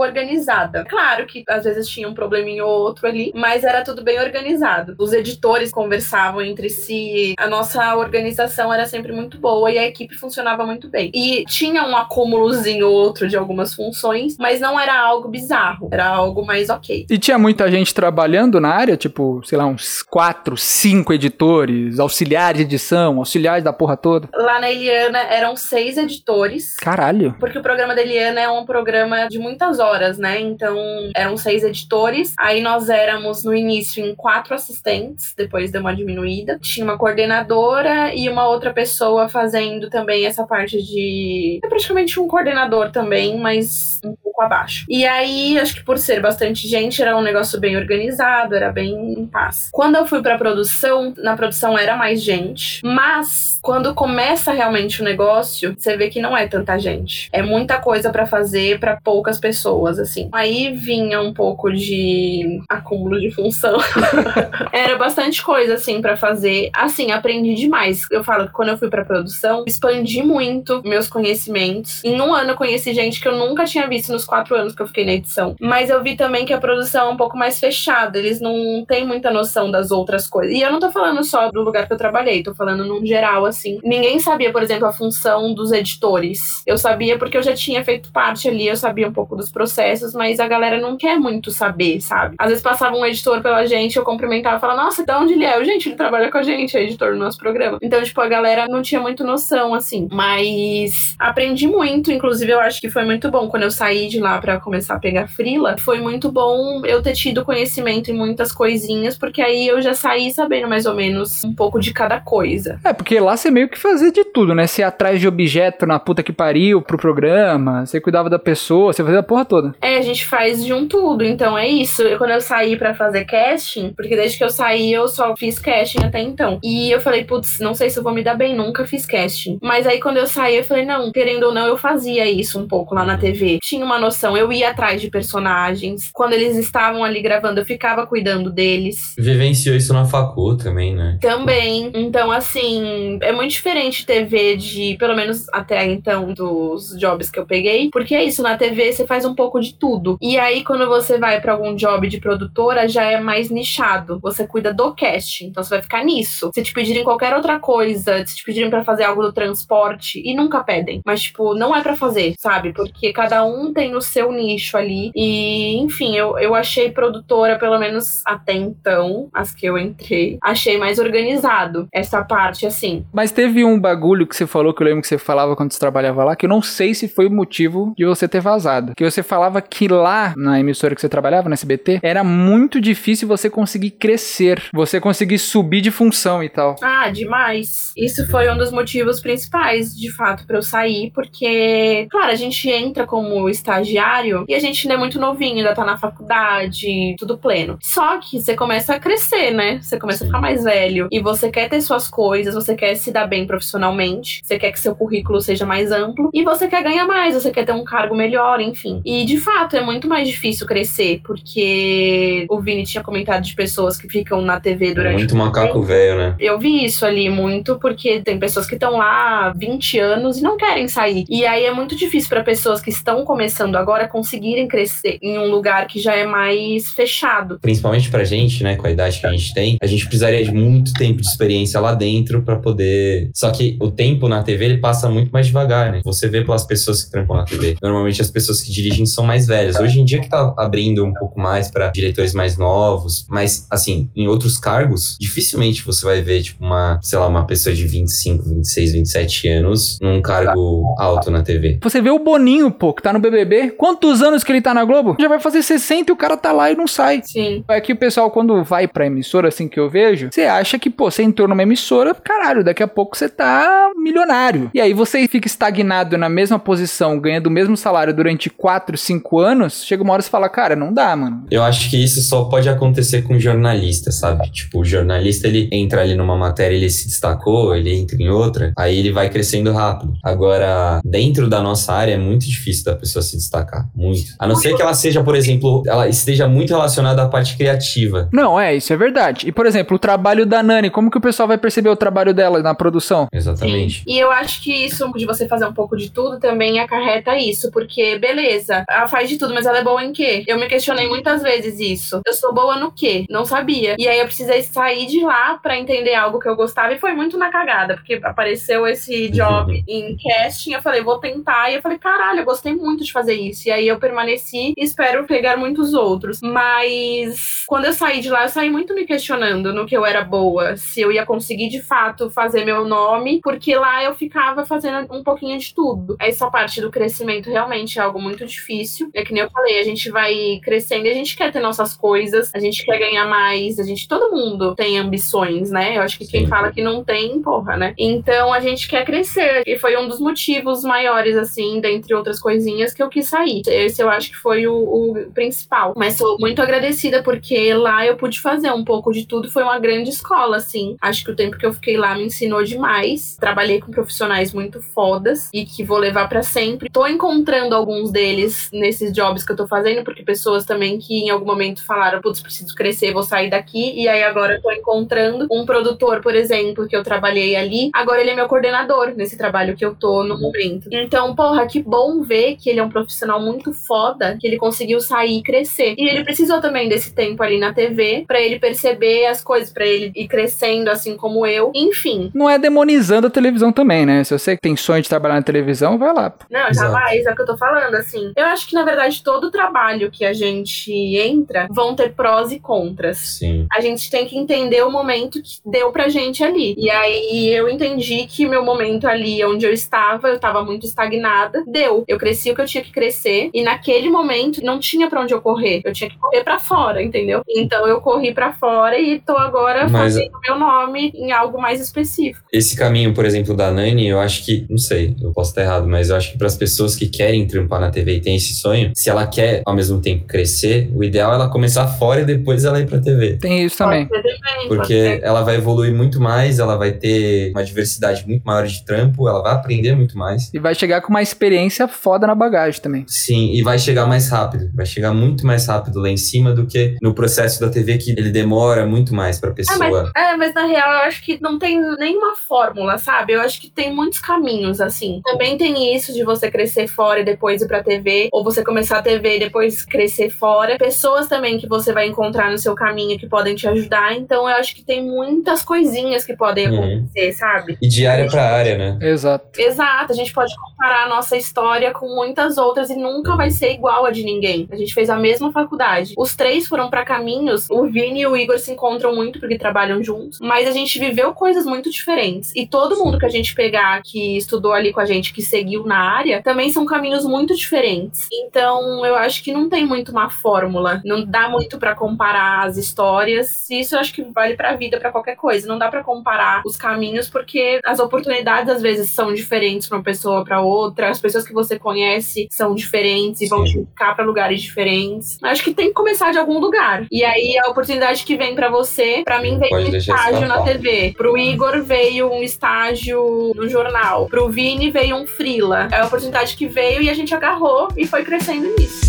organizada. Claro que às vezes tinha um probleminha ou outro ali, mas era tudo bem organizado. Os editores conversavam entre si, a nossa organização era sempre muito boa e a equipe funcionava muito bem. E tinha um acúmulozinho ou outro de algumas funções, mas não era algo bizarro, era algo mais ok. E tinha muita gente trabalhando na área, tipo, sei lá, uns quatro, cinco editores, auxiliares de edição, auxiliares da porra toda. Lá na Eliana eram seis editores. Caralho. Porque o programa da Eliana é um programa de muitas horas, né? Então eram seis editores. Aí nós éramos no início em quatro assistentes, depois deu uma diminuída. Tinha uma coordenadora e uma outra pessoa fazendo também essa parte de. É praticamente um coordenador também, mas um pouco abaixo. E aí, acho que por ser bastante gente, era um negócio bem organizado, era bem em paz. Quando eu fui pra produção, na produção era mais gente, mas quando começa realmente o negócio, você vê que não é tanta gente. É muita coisa para fazer para poucas pessoas, assim. Aí vinha um pouco de acúmulo de função. era bastante coisa, assim, para fazer. Assim, aprendi demais. Eu falo que quando eu fui pra produção, expandi muito meus conhecimentos. Em um ano eu conheci gente que eu nunca tinha visto nos quatro anos que eu fiquei na edição. Mas eu vi também que a produção é um pouco mais fechada. Eles não têm muita noção das outras coisas. E eu não tô falando só do lugar que eu trabalhei, tô falando num geral, assim. Ninguém sabia, por exemplo, a função dos editores. Eu sabia porque eu já tinha feito parte ali, eu sabia um pouco dos processos, mas a galera não quer muito saber, sabe? Às vezes passava um editor pela gente, eu cumprimentava e falava, nossa, de onde ele é? Eu, gente, ele trabalha com a gente, é editor do nosso programa. Então, tipo, a galera não tinha muito noção, assim. Mas aprendi muito, inclusive eu acho que foi muito bom quando eu saí de lá para começar a pegar frila. Foi muito bom eu ter tido conhecimento em muitas coisinhas, porque aí eu já saí sabendo mais ou menos um pouco de cada coisa. É, porque lá você meio que fazia de tudo, né? Você ia atrás de objeto na puta que pariu pro programa, você cuidava da pessoa, você fazia a porra toda. É, a gente faz de um tudo, então é isso. Eu, quando eu saí para fazer casting, porque desde que eu saí eu só fiz casting até então. E eu falei, putz, não sei se eu vou me dar bem, nunca fiz casting. Mas aí quando eu saí, eu falei, não, querendo ou não, eu fazia isso um pouco lá na TV. Tinha uma noção, eu ia atrás de personagens. Quando eles estavam ali gravando, eu ficava cuidando deles. Vivenciou isso na facu também, né? Também. Então, assim, é muito diferente TV de, pelo menos até então, dos jobs que eu peguei. Porque é isso, na TV você faz um pouco de tudo. E aí, quando você vai para algum job de produtora, já é mais nichado. Você cuida do cast. Então você vai ficar nisso. Se te pedirem qualquer outra coisa, se te pedirem para fazer algo do transporte, e nunca pedem. Mas, tipo, não é para fazer, sabe? Porque cada um tem o seu nicho ali. E, enfim, eu, eu achei produtora, pelo menos até então, as que eu entrei, achei mais organizado essa parte, assim. Mas teve um bagulho que você falou, que eu lembro que você falava quando você trabalhava lá, que eu não sei se foi o motivo de você ter vazado. Que você falava que lá, na emissora que você trabalhava, na SBT, era muito difícil você conseguir crescer, você conseguir subir de função e tal. Ah, demais. Isso foi um dos motivos principais, de fato, para eu sair, porque, claro, a gente entra como estagiário e a gente não é muito novinho, ainda tá na faculdade, tudo pleno. Só que você começa a crescer, né? Você começa a ficar mais velho e você quer ter suas coisas, você quer se dar bem profissionalmente, você quer que seu currículo seja mais amplo e você quer ganhar mais, você quer ter um cargo melhor, enfim. E de fato é muito mais difícil crescer, porque o Vini tinha comentado de pessoas que ficam na TV durante. Muito macaco velho, né? Eu vi isso ali muito, porque tem pessoas que estão lá há 20 anos e não querem sair. E aí é muito difícil para pessoas que estão começando agora conseguirem crescer em um lugar que já é mais fechado. Principalmente pra gente, né, com a idade que a gente tem, a gente precisaria de muito tempo de experiência lá dentro para poder. Só que o tempo na TV ele passa muito mais devagar, né? Você vê pelas pessoas que trampam na TV. Normalmente as pessoas que dirigem são mais velhas. Hoje em dia que tá abrindo um pouco mais para diretores mais novos, mas assim, em outros cargos, dificilmente você vai ver tipo uma, sei lá, uma pessoa de 25, 26, 27 anos num cargo alto na TV. Você vê o Boninho, pô, que tá no BBB. Quantos anos que ele tá na Globo? Já vai fazer 60 e o cara tá lá e não sai. Sim. É que o pessoal, quando vai pra emissora, assim que eu vejo, você acha que, pô, você entrou numa emissora, caralho, daqui a pouco você tá milionário. E aí você fica estagnado na mesma posição, ganhando o mesmo salário durante 4, 5 anos, chega uma hora e você fala, cara, não dá, mano. Eu acho que isso só pode acontecer com jornalista, sabe? Tipo, o jornalista, ele entra ali numa matéria, ele se destacou, ele entra em outra, aí ele vai crescendo rápido. Agora, dentro da nossa área, é muito difícil da pessoa se destacar. Muito. A não ser que ela seja, por exemplo, ela esteja muito relacionada à parte criativa. Não, é, isso é verdade. E, por exemplo, o trabalho da Nani, como que o pessoal vai perceber o trabalho dela na produção? Exatamente. Sim. E eu acho que isso de você fazer um pouco de tudo também acarreta isso, porque beleza, ela faz de tudo, mas ela é boa em quê? Eu me questionei muitas vezes isso. Eu sou boa no quê? Não sabia. E aí eu precisei sair de lá pra entender algo que eu gostava e foi muito na cagada, porque apareceu esse job em casting, eu falei, vou tentar, e eu falei, caralho, eu gostei muito de fazer isso. E aí eu permaneci e espero pegar muitos outros. Mas quando eu saí de lá, eu saí muito me questionando no que eu era boa, se eu ia conseguir de fato fazer meu nome, porque lá eu ficava fazendo um pouquinho de tudo. Essa parte do crescimento realmente é algo muito difícil. É que nem eu falei, a gente vai crescendo e a gente quer ter nossas coisas, a gente quer ganhar mais, a gente, todo mundo tem ambições, né? Eu acho que Sim. quem fala que não tem, porra, né? Então a gente quer crescer. E foi um dos motivos maiores, assim, dentre outras coisinhas, que eu quis sair. Esse eu acho que foi o, o principal. Mas sou muito agradecida porque lá eu pude fazer um pouco de tudo. Foi uma grande escola, assim. Acho que o tempo que eu fiquei lá me ensinou demais. Trabalhei com profissionais muito fodas e que vou levar pra sempre. Tô encontrando alguns deles nesses jobs que eu tô fazendo, porque pessoas também que em algum momento falaram, putz, preciso crescer, vou sair daqui. E aí agora eu tô encontrando um produtor, por exemplo, que eu trabalhei ali. Agora ele é meu coordenador nesse trabalho que eu tô no momento. Então, porra, que bom ver que ele é um profissional muito foda, que ele conseguiu sair e crescer. E ele precisou também desse tempo ali na TV pra ele perceber as coisas, pra ele ir crescendo assim como eu. Enfim. Não é demonizando a televisão também, né? Se você tem sonho de trabalhar na televisão, vai lá. Não, Exato. jamais, é o que eu tô falando, assim. Eu acho que, na verdade, todo trabalho que a gente entra vão ter prós e contras. Sim. A gente tem que entender o momento que deu pra gente ali. E aí eu entendi que meu momento ali onde eu estava, eu tava muito estagnada, deu. Eu cresci o que eu tinha que crescer e naquele momento não tinha pra onde eu correr. Eu tinha que correr pra fora, entendeu? Então eu corri pra fora e tô agora Mas- fazendo meu nome em algo mais específico. Esse caminho, por exemplo, da Nani, eu acho que, não sei, eu posso estar errado, mas eu acho que para as pessoas que querem trampar na TV e têm esse sonho, se ela quer ao mesmo tempo crescer, o ideal é ela começar fora e depois ela ir pra TV. Tem isso também. Também, Porque ela vai evoluir muito mais, ela vai ter uma diversidade muito maior de trampo, ela vai aprender muito mais. E vai chegar com uma experiência foda na bagagem também. Sim, e vai chegar mais rápido. Vai chegar muito mais rápido lá em cima do que no processo da TV, que ele demora muito mais pra Ah, pessoa. mas, é, mas na real eu acho que não tem nenhuma fórmula, sabe? Eu acho que tem muitos caminhos, assim. Também tem isso de você crescer fora e depois ir pra TV, ou você começar a TV e depois crescer fora. Pessoas também que você vai encontrar no seu caminho que podem te ajudar. Então eu acho que tem muitas coisinhas que podem Uhum. acontecer, sabe? E de área pra área, né? Exato. Exato, a gente pode comparar a nossa história com muitas outras e nunca vai ser igual a de ninguém. A gente fez a mesma faculdade. Os três foram pra caminhos. O Vini e o Igor se encontram muito porque trabalham juntos, mas a gente viveu coisas muito diferentes. E todo mundo que a gente pegar que estudou ali com a gente, que seguiu na área, também são caminhos muito diferentes. Então, eu acho que não tem muito uma fórmula, não dá muito pra comparar as histórias. Isso eu acho que vale pra vida, pra qualquer coisa. Não dá pra comparar os caminhos porque as oportunidades às vezes são diferentes pra uma pessoa pra outra, as pessoas que você conhece são diferentes e vão te indicar pra lugares diferentes. Acho que tem que começar de algum lugar. E aí a oportunidade que vem pra você, pra mim veio Pode um estágio na. TV. Pro Igor veio um estágio no jornal. Pro Vini veio um frila. É a oportunidade que veio e a gente agarrou e foi crescendo nisso.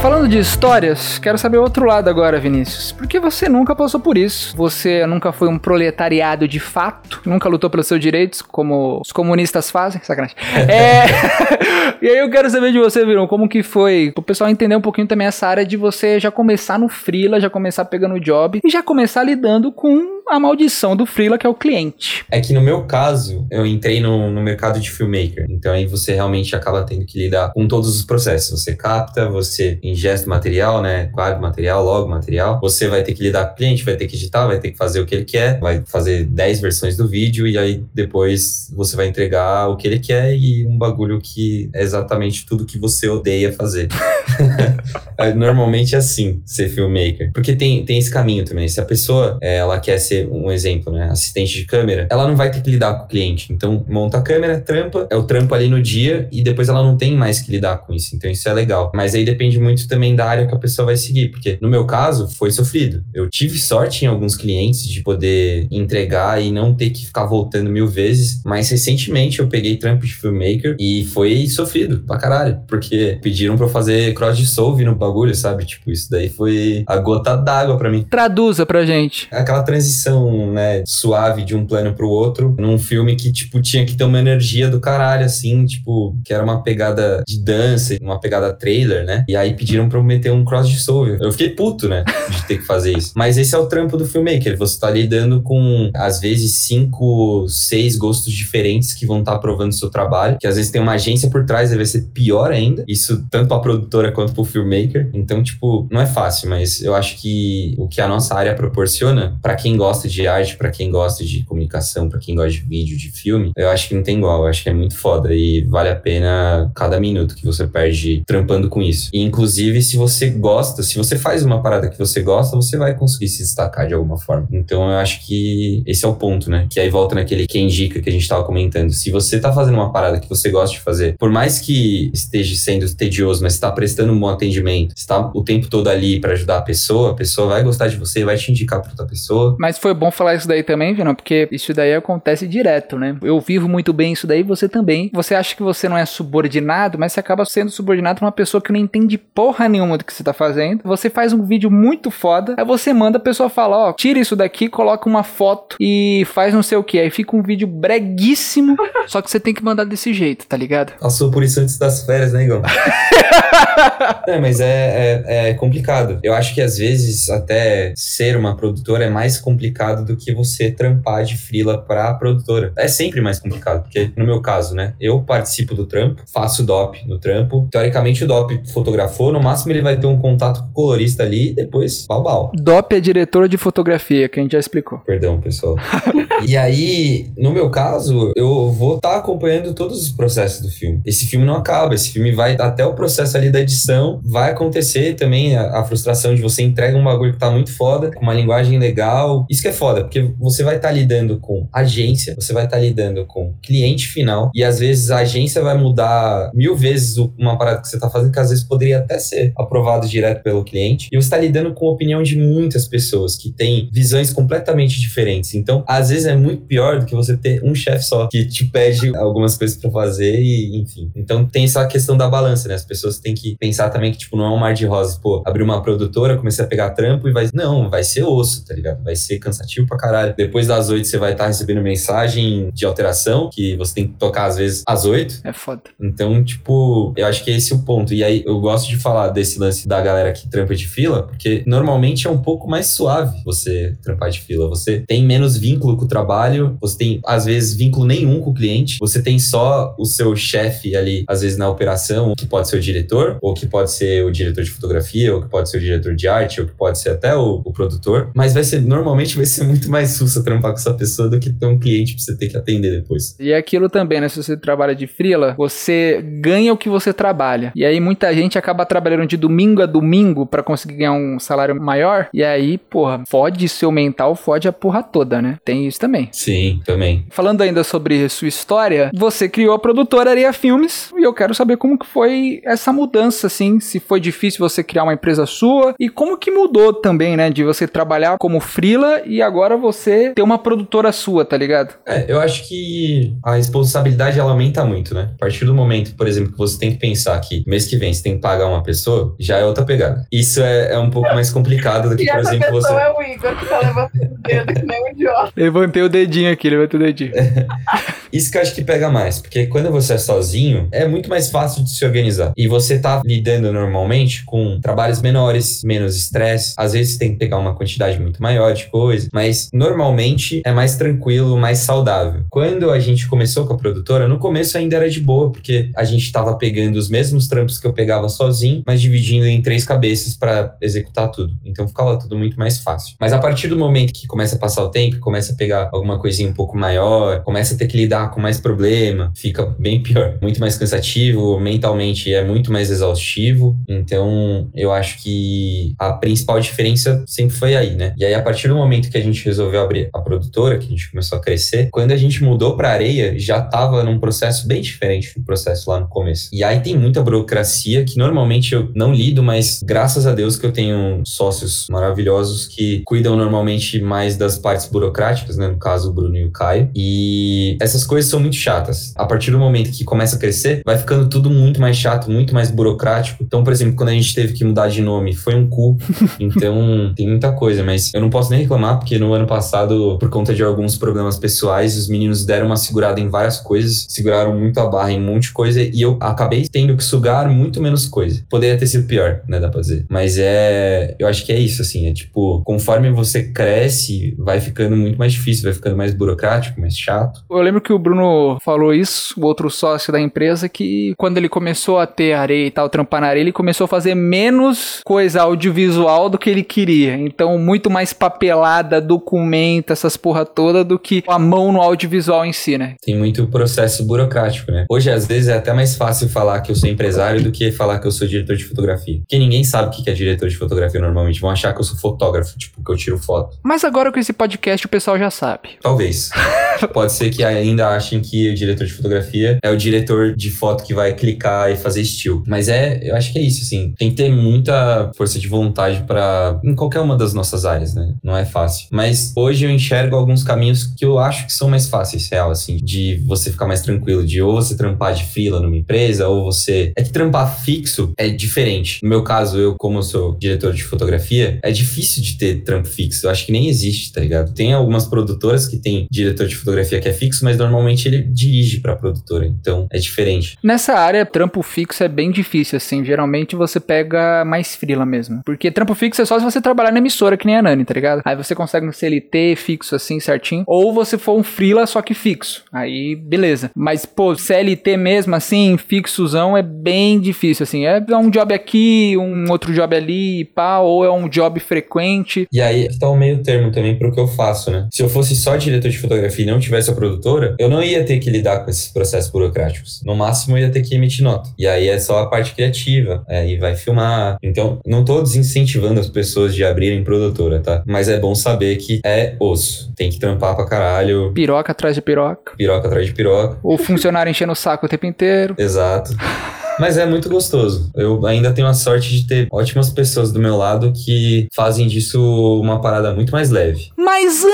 Falando de histórias, quero saber o outro lado agora, Vinícius. Porque você nunca passou por isso. Você nunca foi um proletariado de fato, nunca lutou pelos seus direitos, como os comunistas fazem. Sacanagem. É... e aí eu quero saber de você, Virão, como que foi, o pessoal entender um pouquinho também essa área de você já começar no freela, já começar pegando o job e já começar lidando com a maldição do freela, que é o cliente. É que no meu caso, eu entrei no, no mercado de filmmaker. Então aí você realmente acaba tendo que lidar com todos os processos. Você capta, você ingesta material, né? Quadro material, logo material. Você vai ter que lidar com o cliente, vai ter que editar, vai ter que fazer o que ele quer, vai fazer 10 versões do vídeo e aí depois você vai entregar o que ele quer e um bagulho que é exatamente tudo que você odeia fazer. É, normalmente é assim, ser filmmaker. Porque tem, tem esse caminho também. Se a pessoa, é, ela quer ser um exemplo, né? Assistente de câmera, ela não vai ter que lidar com o cliente. Então, monta a câmera, trampa, é o trampo ali no dia e depois ela não tem mais que lidar com isso. Então, isso é legal. Mas aí depende muito também da área que a pessoa vai seguir. Porque no meu caso, foi sofrido. Eu tive sorte em alguns clientes de poder entregar e não ter que ficar voltando mil vezes. Mas recentemente eu peguei trampo de filmmaker e foi sofrido pra caralho. Porque pediram pra eu fazer cross dissolve no bagulho, sabe? Tipo, isso daí foi a gota d'água para mim. Traduza pra gente. Aquela transição, né, suave de um plano pro outro, num filme que, tipo, tinha que ter uma energia do caralho, assim, tipo, que era uma pegada de dança, uma pegada trailer, né? E aí pediram pra eu meter um cross dissolve. Eu fiquei puto, né, de ter que fazer isso. Mas esse é o trampo do filmmaker. Você tá lidando com, às vezes, cinco, seis gostos diferentes que vão estar tá aprovando o seu trabalho, que às vezes tem uma agência por trás, vai ser pior ainda. Isso tanto pra produtora quanto pro filmmaker. Então, tipo, não é fácil, mas eu acho que o que a nossa área proporciona, para quem gosta de arte, para quem gosta de comunicação, para quem gosta de vídeo, de filme, eu acho que não tem igual. Eu acho que é muito foda e vale a pena cada minuto que você perde trampando com isso. E, inclusive, se você gosta, se você faz uma parada que você gosta, você vai conseguir se destacar de alguma forma. Então, eu acho que esse é o ponto, né? Que aí volta naquele quem indica que a gente tava comentando. Se você tá fazendo uma parada que você gosta de fazer, por mais que esteja sendo tedioso, mas está prestando um bom atendimento, está o tempo todo ali para ajudar a pessoa, a pessoa vai gostar de você, vai te indicar para outra pessoa. Mas foi bom falar isso daí também, Vino, porque isso daí acontece direto, né? Eu vivo muito bem isso daí, você também. Você acha que você não é subordinado, mas você acaba sendo subordinado pra uma pessoa que não entende porra nenhuma do que você tá fazendo. Você faz um vídeo muito foda, aí você manda a pessoa falar, ó, tira isso daqui, coloca uma foto e faz não sei o que. Aí fica um vídeo breguíssimo, só que você tem que mandar desse jeito, tá ligado? Passou por isso antes das férias, né, Igor? é, mas é, é, é, complicado. Eu acho que às vezes até ser uma produtora é mais complicado do que você trampar de frila pra produtora. É sempre mais complicado, porque no meu caso, né, eu participo do trampo, faço DOP no trampo. Teoricamente o DOP fotografou, no máximo ele vai ter um contato com o colorista ali e depois bal bal. DOP é diretor de fotografia, que a gente já explicou. Perdão, pessoal. e aí, no meu caso, eu vou estar tá acompanhando todos os processos do filme. Esse filme não acaba, esse filme vai até o processo ali da edição, vai acontecer também a, a, frustração de você entrega um bagulho que tá muito foda, com uma linguagem legal. Isso que é foda, porque você vai estar tá lidando com agência, você vai estar tá lidando com cliente final, e às vezes a agência vai mudar mil vezes uma parada que você tá fazendo, que às vezes poderia até ser aprovado direto pelo cliente, e você está lidando com a opinião de muitas pessoas que têm visões completamente diferentes. Então, às vezes é muito pior do que você ter um chefe só que te pede algumas coisas para fazer e, enfim. Então, tem essa questão da balança, né? As pessoas têm que pensar também que, tipo, não é um mar de rosas. Pô, abrir uma produtora, comecei a pegar trampo e vai. Não, vai ser osso, tá ligado? Vai ser cansativo pra caralho. Depois das oito, você vai estar tá recebendo mensagem de alteração, que você tem que tocar às vezes às oito. É foda. Então, tipo, eu acho que esse é o ponto. E aí, eu gosto de falar desse lance da galera que trampa de fila, porque normalmente é um pouco mais suave você trampar de fila. Você tem menos vínculo com o trabalho, você tem, às vezes, vínculo nenhum com o cliente, você tem só o seu chefe ali, às vezes, na operação, que pode ser o diretor, ou que pode ser o diretor de fotografia, ou que pode ser o diretor de arte, ou que pode ser até o, o produtor. Mas vai ser, normalmente, vai ser muito mais sussa trampar com essa pessoa do que ter um cliente pra você ter que atender depois. E é aquilo também, né? Se você trabalha de freela, você ganha o que você trabalha. E aí muita gente acaba trabalhando de domingo a domingo para conseguir ganhar um salário maior. E aí, porra, fode seu mental, fode a porra toda, né? Tem isso também. Sim, também. Falando ainda sobre sua história, você criou a produtora Areia Filmes e eu quero saber como que foi essa mudança, assim, se foi difícil você criar uma empresa sua e como que mudou também, né, de você trabalhar como freela e agora você ter uma produtora sua, tá ligado? É, eu acho que a responsabilidade ela aumenta muito, né? A partir do momento, por exemplo, que você tem que pensar que mês que vem você tem que pagar uma pessoa, já é outra pegada. Isso é, é um pouco mais complicado do que, por exemplo, você. é o Igor que tá levantando o dedo que nem um idiota. Levantei o dedinho aqui, levantei o dedinho. Isso que eu acho que pega mais, porque quando você é sozinho, é muito mais fácil de se organizar. E você tá lidando normalmente com trabalhos menores, menos estresse. Às vezes tem que pegar uma quantidade muito maior de coisa, mas normalmente é mais tranquilo, mais saudável. Quando a gente começou com a produtora, no começo ainda era de boa, porque a gente tava pegando os mesmos trampos que eu pegava sozinho, mas dividindo em três cabeças para executar tudo. Então ficava tudo muito mais fácil. Mas a partir do momento que começa a passar o tempo, começa a pegar alguma coisinha um pouco maior, começa a ter que lidar com mais problema, fica bem pior. Muito mais cansativo, mentalmente é muito mais exaustivo. Então eu acho que a principal diferença sempre foi aí, né? E aí a partir do momento que a gente resolveu abrir a produtora, que a gente começou a crescer, quando a gente mudou para areia, já tava num processo bem diferente do processo lá no começo. E aí tem muita burocracia que normalmente eu não lido, mas graças a Deus que eu tenho sócios maravilhosos que cuidam normalmente mais das partes burocráticas, né? No caso, o Bruno e o Caio. E essas coisas são muito chatas. A partir do momento que começa a crescer, vai ficando tudo muito mais chato, muito mais burocrático. Então, por exemplo, quando a gente teve que mudar de nome, foi um cu. Então, tem muita coisa, mas eu não posso nem reclamar, porque no ano passado, por conta de alguns problemas pessoais, os meninos deram uma segurada em várias coisas, seguraram muito a barra em um monte de coisa, e eu acabei tendo que sugar muito menos coisa. Poderia ter sido pior, né? Dá pra dizer. Mas é. Eu acho que é isso, assim. É tipo, conforme você cresce, vai ficando muito mais difícil, vai ficando mais burocrático, mais chato. Eu lembro que o Bruno falou isso, o outro sócio da empresa, que quando ele começou a ter areia e tal, trampar na areia, ele começou a fazer menos coisa audiovisual do que ele queria. Então, muito mais papelada, documento, essas porra toda, do que a mão no audiovisual em si, né? Tem muito processo burocrático, né? Hoje, às vezes, é até mais fácil falar que eu sou empresário do que falar que eu sou diretor de fotografia. Porque ninguém sabe o que é diretor de fotografia normalmente. Vão achar que eu sou fotógrafo, tipo, que eu tiro foto. Mas agora com esse podcast o pessoal já sabe. Talvez. Pode ser que ainda achem que o diretor de fotografia é o diretor de foto que vai clicar e fazer estilo. Mas é, eu acho que é isso, assim. Tem que ter muita força de vontade para em qualquer uma das nossas áreas, né? Não é fácil. Mas hoje eu enxergo alguns caminhos que eu acho que são mais fáceis, real, assim, de você ficar mais tranquilo, de ou você trampar de frila numa empresa, ou você. É que trampar fixo é diferente. No meu caso, eu, como sou diretor de fotografia, é difícil de ter trampo fixo. Eu acho que nem existe, tá ligado? Tem algumas produtoras que tem diretor de fotografia que é fixo, mas normalmente ele dirige pra produtora. Então é diferente. Nessa área, trampo fixo é bem difícil, assim. Geralmente você pega mais frila mesmo. Porque trampo fixo é só se você trabalhar na emissora, que nem a Nani, tá ligado? Aí você consegue um CLT fixo assim, certinho. Ou você for um frila, só que fixo. Aí, beleza. Mas, pô, CLT mesmo, assim, fixozão, é bem difícil, assim. É um job aqui, um outro job ali, pá, ou é um job frequente. E aí tá o meio termo também pro que eu faço, né? Se eu fosse só diretor de fotografia e não tivesse a produtora, eu não ia ter que lidar com esses processos burocráticos. No máximo, eu ia ter que emitir nota. E aí é só a parte criativa. Aí vai filmar. Então, não tô desincentivando as pessoas de abrirem produtora, tá? Mas é bom saber que é osso. Tem que trampar pra caralho. Piroca atrás de piroca. Piroca atrás de piroca. Ou funcionário enchendo o saco o tempo inteiro. Exato. Mas é muito gostoso. Eu ainda tenho a sorte de ter ótimas pessoas do meu lado que fazem disso uma parada muito mais leve. Mas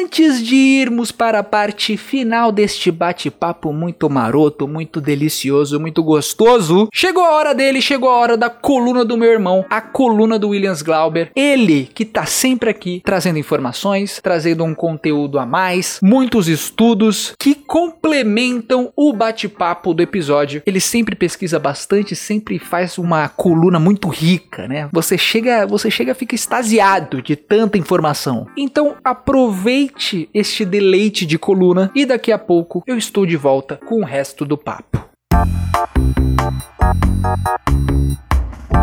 antes de irmos para a parte final deste bate-papo muito maroto, muito delicioso, muito gostoso, chegou a hora dele, chegou a hora da coluna do meu irmão, a coluna do Williams Glauber. Ele que tá sempre aqui trazendo informações, trazendo um conteúdo a mais, muitos estudos que complementam o bate-papo do episódio. Ele sempre pesquisa bastante, sempre faz uma coluna muito rica, né? Você chega, você chega fica extasiado de tanta informação. Então aproveite este deleite de coluna e daqui a pouco eu estou de volta com o resto do papo.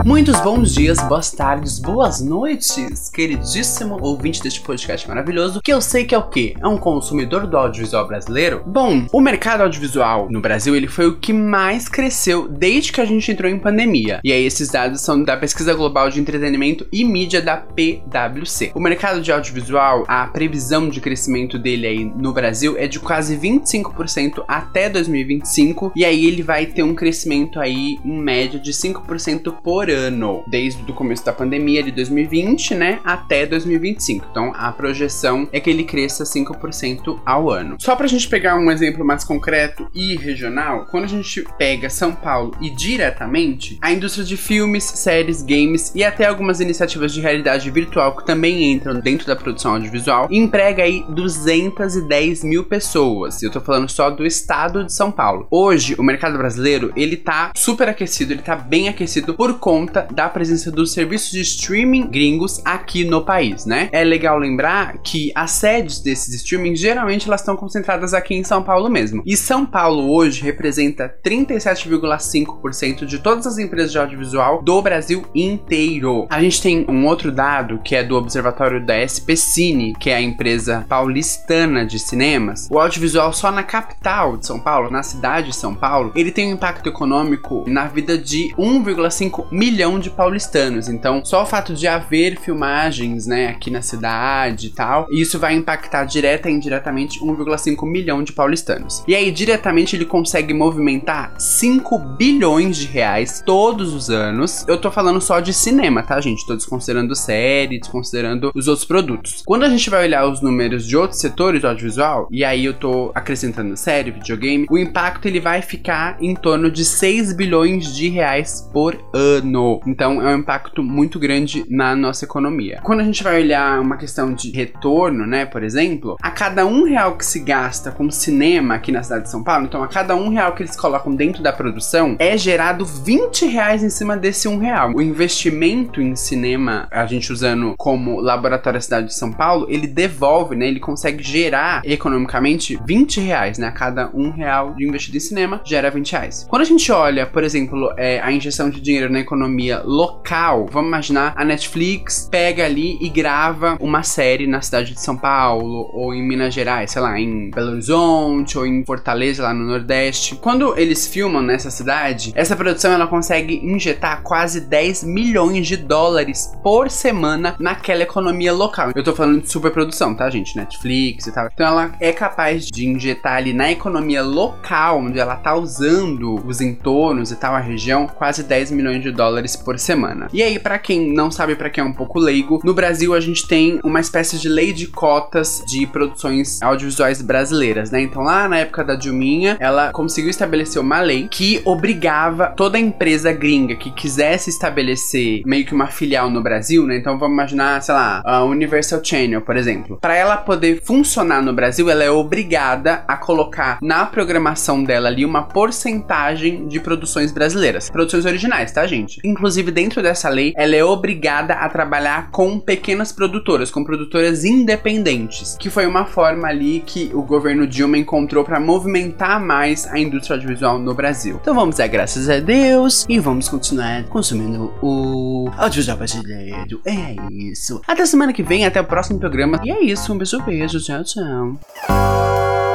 Muitos bons dias, boas tardes, boas noites, queridíssimo ouvinte deste podcast maravilhoso, que eu sei que é o quê? É um consumidor do audiovisual brasileiro? Bom, o mercado audiovisual no Brasil, ele foi o que mais cresceu desde que a gente entrou em pandemia. E aí esses dados são da Pesquisa Global de Entretenimento e Mídia da PwC. O mercado de audiovisual, a previsão de crescimento dele aí no Brasil é de quase 25% até 2025, e aí ele vai ter um crescimento aí em média de 5% por ano, desde o começo da pandemia de 2020, né, até 2025. Então a projeção é que ele cresça 5% ao ano. Só pra gente pegar um exemplo mais concreto e regional, quando a gente pega São Paulo e diretamente, a indústria de filmes, séries, games e até algumas iniciativas de realidade virtual que também entram dentro da produção audiovisual, emprega aí 210 mil pessoas. Eu tô falando só do estado de São Paulo. Hoje, o mercado brasileiro, ele tá super aquecido, ele tá bem aquecido por conta da presença dos serviços de streaming gringos aqui no país, né? É legal lembrar que as sedes desses streamings geralmente elas estão concentradas aqui em São Paulo mesmo. E São Paulo hoje representa 37,5% de todas as empresas de audiovisual do Brasil inteiro. A gente tem um outro dado que é do observatório da SP Cine, que é a empresa paulistana de cinemas. O audiovisual só na capital de São Paulo, na cidade de São Paulo, ele tem um impacto econômico na vida de 1,5 milhão de paulistanos. Então, só o fato de haver filmagens, né, aqui na cidade e tal, isso vai impactar direta e indiretamente 1,5 milhão de paulistanos. E aí, diretamente, ele consegue movimentar 5 bilhões de reais todos os anos. Eu tô falando só de cinema, tá, gente? Tô desconsiderando série, desconsiderando os outros produtos. Quando a gente vai olhar os números de outros setores do audiovisual, e aí eu tô acrescentando série, videogame, o impacto ele vai ficar em torno de 6 bilhões de reais por ano. Então é um impacto muito grande na nossa economia. Quando a gente vai olhar uma questão de retorno, né, por exemplo, a cada um real que se gasta com cinema aqui na cidade de São Paulo, então a cada um real que eles colocam dentro da produção, é gerado 20 reais em cima desse um real. O investimento em cinema, a gente usando como laboratório da cidade de São Paulo, ele devolve, né, ele consegue gerar economicamente 20 reais, né, a cada um real de investido em cinema, gera 20 reais. Quando a gente olha, por exemplo, é, a injeção de dinheiro na economia local, vamos imaginar a Netflix pega ali e grava uma série na cidade de São Paulo ou em Minas Gerais, sei lá, em Belo Horizonte ou em Fortaleza, lá no Nordeste. Quando eles filmam nessa cidade, essa produção ela consegue injetar quase 10 milhões de dólares por semana naquela economia local. Eu tô falando de superprodução, tá, gente? Netflix e tal. Então ela é capaz de injetar ali na economia local, onde ela tá usando os entornos e tal, a região, quase 10 milhões de dólares por semana. E aí, para quem não sabe, para quem é um pouco leigo, no Brasil a gente tem uma espécie de lei de cotas de produções audiovisuais brasileiras, né? Então lá na época da Dilminha, ela conseguiu estabelecer uma lei que obrigava toda empresa gringa que quisesse estabelecer meio que uma filial no Brasil, né? Então vamos imaginar, sei lá, a Universal Channel, por exemplo. Para ela poder funcionar no Brasil, ela é obrigada a colocar na programação dela ali uma porcentagem de produções brasileiras, produções originais, tá, gente? Inclusive dentro dessa lei, ela é obrigada a trabalhar com pequenas produtoras, com produtoras independentes, que foi uma forma ali que o governo Dilma encontrou para movimentar mais a indústria audiovisual no Brasil. Então vamos dar graças a Deus e vamos continuar consumindo o audiovisual brasileiro. É isso. Até semana que vem, até o próximo programa. E é isso, um beijo, beijo, tchau, tchau.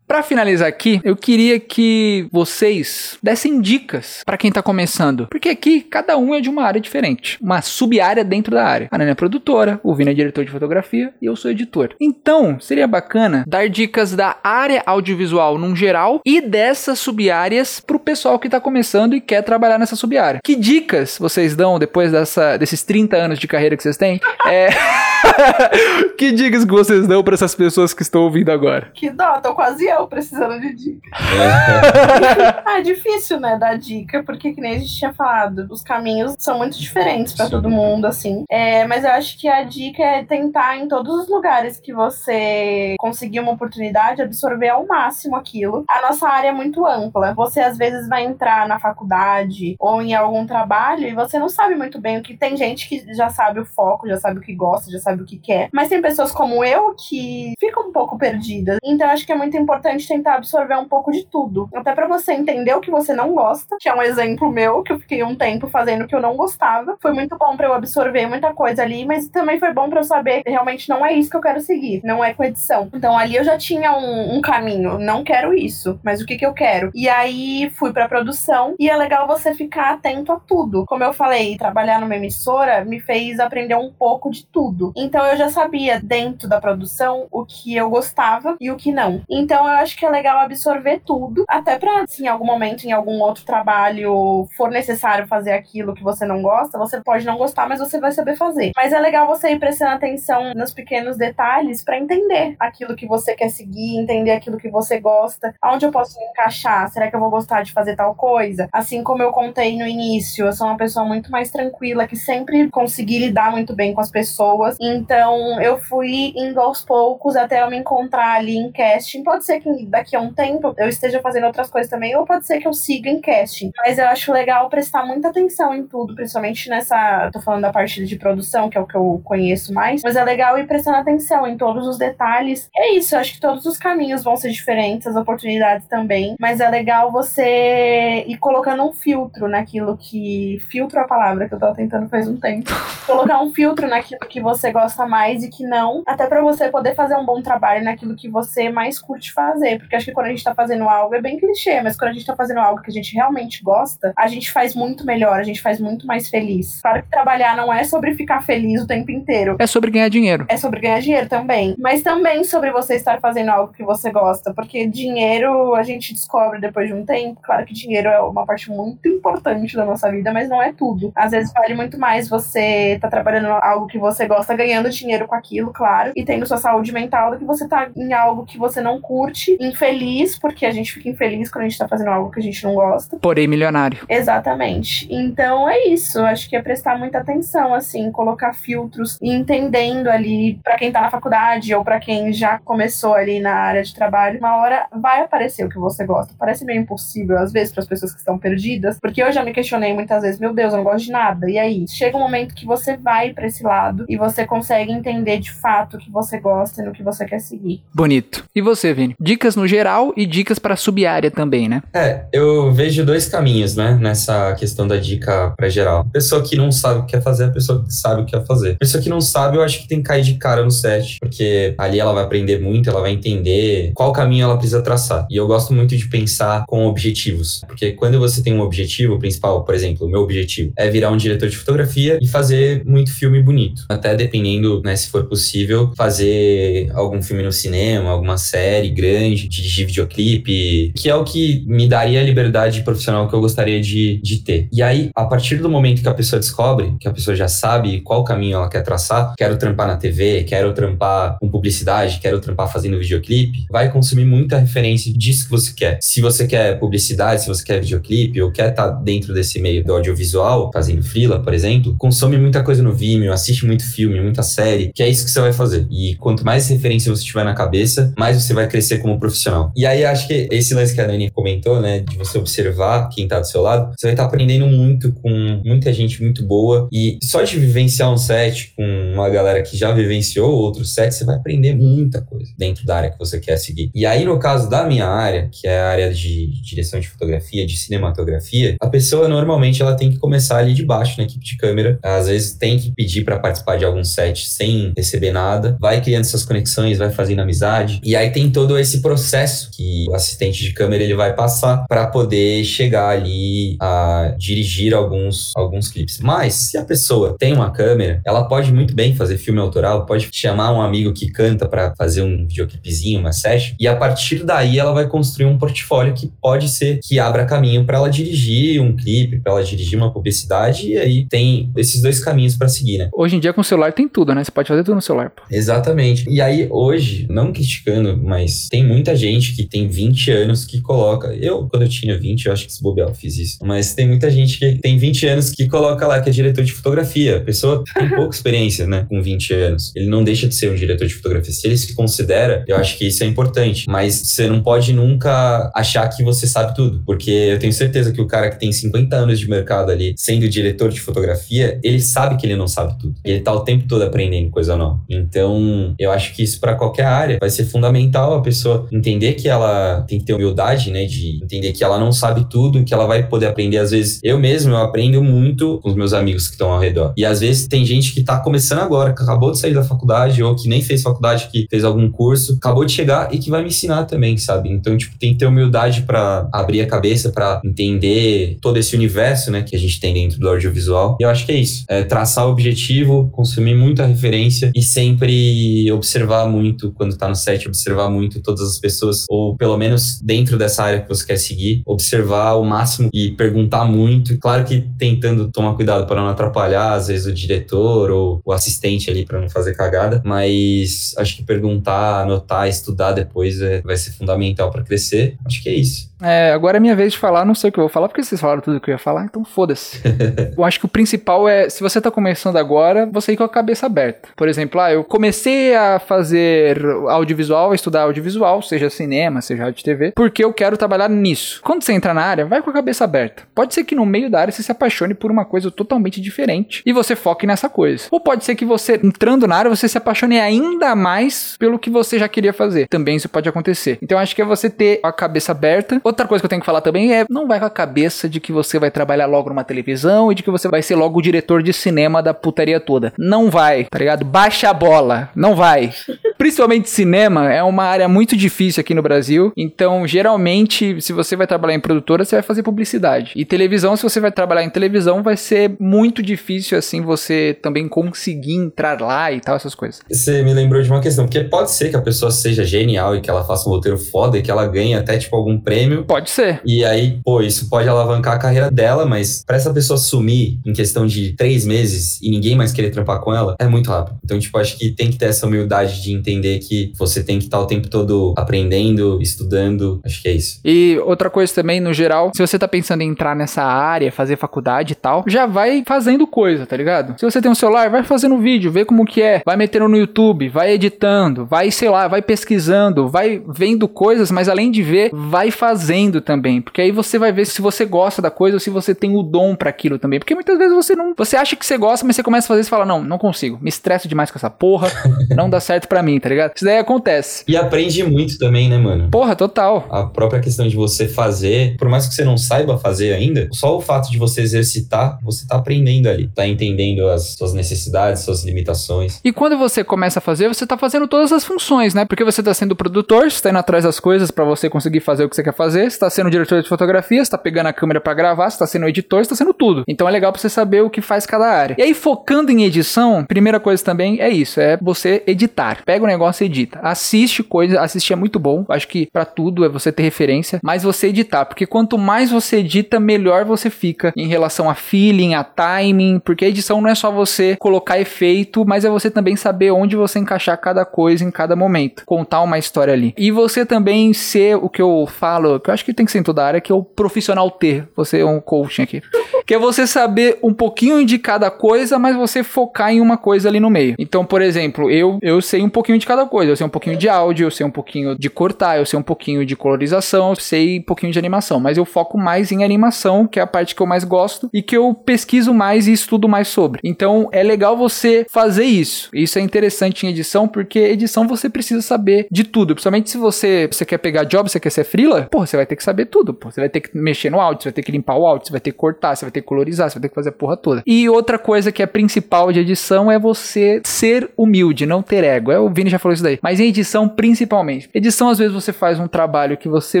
Para finalizar aqui, eu queria que vocês dessem dicas para quem tá começando, porque aqui cada um é de uma área diferente, uma sub-área dentro da área. A Nana é produtora, o Vini é diretor de fotografia e eu sou editor. Então, seria bacana dar dicas da área audiovisual num geral e dessas sub-áreas pro pessoal que tá começando e quer trabalhar nessa sub-área. Que dicas vocês dão depois dessa, desses 30 anos de carreira que vocês têm? É... que dicas que vocês dão para essas pessoas que estão ouvindo agora? Que dó, tô quase eu precisando de dica. ah, é difícil, né, dar dica, porque que nem a gente tinha falado, os caminhos são muito diferentes para todo mundo, assim. É, mas eu acho que a dica é tentar em todos os lugares que você conseguir uma oportunidade, absorver ao máximo aquilo. A nossa área é muito ampla. Você às vezes vai entrar na faculdade ou em algum trabalho e você não sabe muito bem o que tem gente que já sabe o foco, já sabe o que gosta, já sabe o que quer. Mas tem pessoas como eu que ficam um pouco perdidas. Então acho que é muito importante tentar absorver um pouco de tudo. Até para você entender o que você não gosta, que é um exemplo meu, que eu fiquei um tempo fazendo o que eu não gostava. Foi muito bom para eu absorver muita coisa ali, mas também foi bom para eu saber que realmente não é isso que eu quero seguir, não é com edição. Então ali eu já tinha um, um caminho, não quero isso, mas o que que eu quero? E aí fui para produção e é legal você ficar atento a tudo. Como eu falei, trabalhar numa emissora me fez aprender um pouco de tudo. Então eu já sabia dentro da produção o que eu gostava e o que não. Então eu acho que é legal absorver tudo, até pra se em algum momento, em algum outro trabalho, for necessário fazer aquilo que você não gosta, você pode não gostar, mas você vai saber fazer. Mas é legal você ir prestando atenção nos pequenos detalhes para entender aquilo que você quer seguir, entender aquilo que você gosta, aonde eu posso me encaixar, será que eu vou gostar de fazer tal coisa? Assim como eu contei no início, eu sou uma pessoa muito mais tranquila, que sempre consegui lidar muito bem com as pessoas, então eu fui indo aos poucos até eu me encontrar ali em casting. Pode ser que daqui a um tempo eu esteja fazendo outras coisas também, ou pode ser que eu siga em casting, mas eu acho legal prestar muita atenção em tudo, principalmente nessa, tô falando da parte de produção, que é o que eu conheço mais, mas é legal ir prestando atenção em todos os detalhes. É isso, eu acho que todos os caminhos vão ser diferentes, as oportunidades também, mas é legal você ir colocando um filtro naquilo que. Filtro é a palavra que eu tava tentando faz um tempo. Colocar um filtro naquilo que você gosta mais e que não, até para você poder fazer um bom trabalho naquilo que você mais curte fazer. Porque acho que quando a gente tá fazendo algo, é bem clichê, mas quando a gente tá fazendo algo que a gente realmente gosta, a gente faz muito melhor, a gente faz muito mais feliz. Claro que trabalhar não é sobre ficar feliz o tempo inteiro. É sobre ganhar dinheiro. É sobre ganhar dinheiro também. Mas também sobre você estar fazendo algo que você gosta. Porque dinheiro a gente descobre depois de um tempo. Claro que dinheiro é uma parte muito importante da nossa vida, mas não é tudo. Às vezes vale muito mais você tá trabalhando algo que você gosta, ganhando dinheiro com aquilo, claro, e tendo sua saúde mental, do que você tá em algo que você não curte, infeliz, porque a gente fica infeliz quando a gente tá fazendo algo que a gente não gosta. Porém, milionário. Exatamente. Então é isso. Acho que é prestar muita atenção, assim, colocar filtros e entendendo ali, para quem tá na faculdade ou para quem já começou ali na área de trabalho, uma hora vai aparecer o que você gosta. Parece meio impossível, às vezes, para as pessoas que estão perdidas, porque eu já me questionei muitas vezes, meu Deus, eu não gosto de nada. E aí, chega um momento que você vai para esse lado e você consegue entender de fato o que você gosta e no que você quer seguir. Bonito. E você, Vini? Dicas no geral e dicas para sub-área também, né? É, eu vejo dois caminhos, né, nessa questão da dica para geral. Pessoa que não sabe o que quer fazer, a pessoa que sabe o que quer fazer. Pessoa que não sabe, eu acho que tem que cair de cara no set, porque ali ela vai aprender muito, ela vai entender qual caminho ela precisa traçar. E eu gosto muito de pensar com objetivos, porque quando você tem um objetivo principal, por exemplo, o meu objetivo é virar um diretor de fotografia e fazer muito filme bonito. Até dependendo, né, se for possível, fazer algum filme no cinema, alguma série grande, dirigir videoclipe, que é o que me daria a liberdade profissional que eu gostaria de, de ter. E aí, a partir do momento que a pessoa descobre, que a pessoa já sabe qual caminho ela quer traçar, quero trampar na TV, quero trampar com publicidade, quero trampar fazendo videoclipe, vai consumir muita referência disso que você quer. Se você quer publicidade, se você quer videoclipe, ou quer estar tá dentro desse meio do audiovisual, fazendo freela, por exemplo, consome muita coisa no Vimeo, assiste muito filme, muita série, que é isso que você vai fazer. E quanto mais referência você tiver na cabeça, mais você vai crescer como profissional. E aí acho que esse lance que a Dani comentou, né, de você observar quem tá do seu lado, você vai estar tá aprendendo muito com muita gente muito boa e só de vivenciar um set com uma galera que já vivenciou outros sets, você vai aprender muita coisa dentro da área que você quer seguir. E aí no caso da minha área, que é a área de direção de fotografia, de cinematografia, a pessoa normalmente ela tem que começar ali de baixo na equipe de câmera, às vezes tem que pedir para participar de algum set sem receber nada, vai criando essas conexões, vai fazendo amizade. E aí tem todo esse processo que o assistente de câmera ele vai passar para poder chegar ali a dirigir alguns alguns clipes. Mas se a pessoa tem uma câmera, ela pode muito bem fazer filme autoral, pode chamar um amigo que canta para fazer um videoclipezinho, uma session, e a partir daí ela vai construir um portfólio que pode ser que abra caminho para ela dirigir um clipe, para ela dirigir uma publicidade, e aí tem esses dois caminhos para seguir, né? Hoje em dia com o celular tem tudo, né? Você pode fazer tudo no celular. Pô. Exatamente. E aí hoje, não criticando, mas tem muita gente que tem 20 anos que coloca. Eu, quando eu tinha 20, eu acho que se bobear eu fiz isso. Mas tem muita gente que tem 20 anos que coloca lá que é diretor de fotografia. A pessoa tem pouca experiência, né? Com 20 anos. Ele não deixa de ser um diretor de fotografia. Se ele se considera, eu acho que isso é importante. Mas você não pode nunca achar que você sabe tudo. Porque eu tenho certeza que o cara que tem 50 anos de mercado ali, sendo diretor de fotografia, ele sabe que ele não sabe tudo. Ele tá o tempo todo aprendendo coisa nova. Então, eu acho que isso para qualquer área vai ser fundamental a pessoa entender que ela tem que ter humildade, né? De entender que ela não sabe tudo, que ela vai poder aprender. Às vezes, eu mesmo, eu aprendo muito com os meus amigos que estão ao redor. E às vezes tem gente que tá começando agora, que acabou de sair da faculdade, ou que nem fez faculdade, que fez algum curso, acabou de chegar e que vai me ensinar também, sabe? Então, tipo, tem que ter humildade para abrir a cabeça, para entender todo esse universo, né, que a gente tem dentro do audiovisual. E eu acho que é isso. É traçar o objetivo, consumir muita muita referência e sempre observar muito quando tá no set, observar muito todas as pessoas, ou pelo menos dentro dessa área que você quer seguir, observar o máximo e perguntar muito. E claro que tentando tomar cuidado para não atrapalhar, às vezes, o diretor ou o assistente ali para não fazer cagada, mas acho que perguntar, anotar, estudar depois é, vai ser fundamental para crescer. Acho que é isso. É, agora é minha vez de falar, não sei o que eu vou falar, porque vocês falaram tudo o que eu ia falar, então foda-se. eu acho que o principal é, se você tá começando agora, você ir com a cabeça aberta. Por exemplo, ah, eu comecei a fazer audiovisual, a estudar audiovisual, seja cinema, seja rádio TV, porque eu quero trabalhar nisso. Quando você entra na área, vai com a cabeça aberta. Pode ser que no meio da área você se apaixone por uma coisa totalmente diferente e você foque nessa coisa. Ou pode ser que você, entrando na área, você se apaixone ainda mais pelo que você já queria fazer. Também isso pode acontecer. Então acho que é você ter a cabeça aberta. Outra coisa que eu tenho que falar também é não vai com a cabeça de que você vai trabalhar logo numa televisão e de que você vai ser logo o diretor de cinema da putaria toda. Não vai, tá ligado? Baixa a bola. Não vai. Principalmente cinema é uma área muito difícil aqui no Brasil. Então, geralmente, se você vai trabalhar em produtora, você vai fazer publicidade. E televisão, se você vai trabalhar em televisão, vai ser muito difícil assim você também conseguir entrar lá e tal, essas coisas. Você me lembrou de uma questão, porque pode ser que a pessoa seja genial e que ela faça um roteiro foda e que ela ganhe até tipo algum prêmio. Pode ser. E aí, pô, isso pode alavancar a carreira dela, mas pra essa pessoa sumir em questão de três meses e ninguém mais querer trampar com ela, é muito rápido. Então, tipo, acho que tem que ter essa humildade de entender que você tem que estar o tempo todo aprendendo, estudando. Acho que é isso. E outra coisa também, no geral, se você tá pensando em entrar nessa área, fazer faculdade e tal, já vai fazendo coisa, tá ligado? Se você tem um celular, vai fazendo vídeo, vê como que é, vai metendo no YouTube, vai editando, vai, sei lá, vai pesquisando, vai vendo coisas, mas além de ver, vai fazendo também, porque aí você vai ver se você gosta da coisa ou se você tem o dom para aquilo também, porque muitas vezes você não, você acha que você gosta, mas você começa a fazer e fala, não, não consigo, me estresso demais com essa porra, não dá certo para mim, tá ligado? Isso daí acontece. E aprende muito também, né, mano? Porra, total. A própria questão de você fazer, por mais que você não saiba fazer ainda, só o fato de você exercitar, você tá aprendendo ali, tá entendendo as suas necessidades, suas limitações. E quando você começa a fazer, você tá fazendo todas as funções, né? Porque você tá sendo produtor, você tá indo atrás das coisas para você conseguir fazer o que você quer fazer, você tá sendo diretor de fotografia, você tá pegando a câmera para gravar, você tá sendo editor, você tá sendo tudo. Então é legal pra você saber o que faz cada área. E aí, focando em edição, primeira coisa também é isso, é você editar. Pega o negócio e edita. Assiste coisa, assistir é muito bom. Acho que para tudo é você ter referência, mas você editar, porque quanto mais você edita, melhor você fica em relação a feeling, a timing, porque a edição não é só você colocar efeito, mas é você também saber onde você encaixar cada coisa em cada momento, contar uma história ali. E você também ser o que eu falo, que eu acho que tem que ser em toda área, que é o profissional ter. Você é um coaching aqui. que é você saber um pouquinho de cada coisa, mas você focar em uma coisa ali no meio. Então, por exemplo, eu eu sei um pouquinho de cada coisa. Eu sei um pouquinho de áudio, eu sei um pouquinho de cortar, eu sei um pouquinho de colorização, eu sei um pouquinho de animação, mas eu foco mais em animação, que é a parte que eu mais gosto e que eu pesquiso mais e estudo mais sobre. Então, é legal você fazer isso. Isso é interessante em edição, porque edição você precisa saber de tudo, principalmente se você, você quer pegar job, você quer ser freela, pô, você vai ter que saber tudo, pô. Você vai ter que mexer no áudio, você vai ter que limpar o áudio, você vai ter que cortar, você vai ter que colorizar, você vai ter que fazer a porra toda. E outra coisa que é principal de edição é você ser humilde, não ter ego. É, o Vini já falou isso daí. Mas em edição, principalmente. Edição, às vezes, você faz um trabalho que você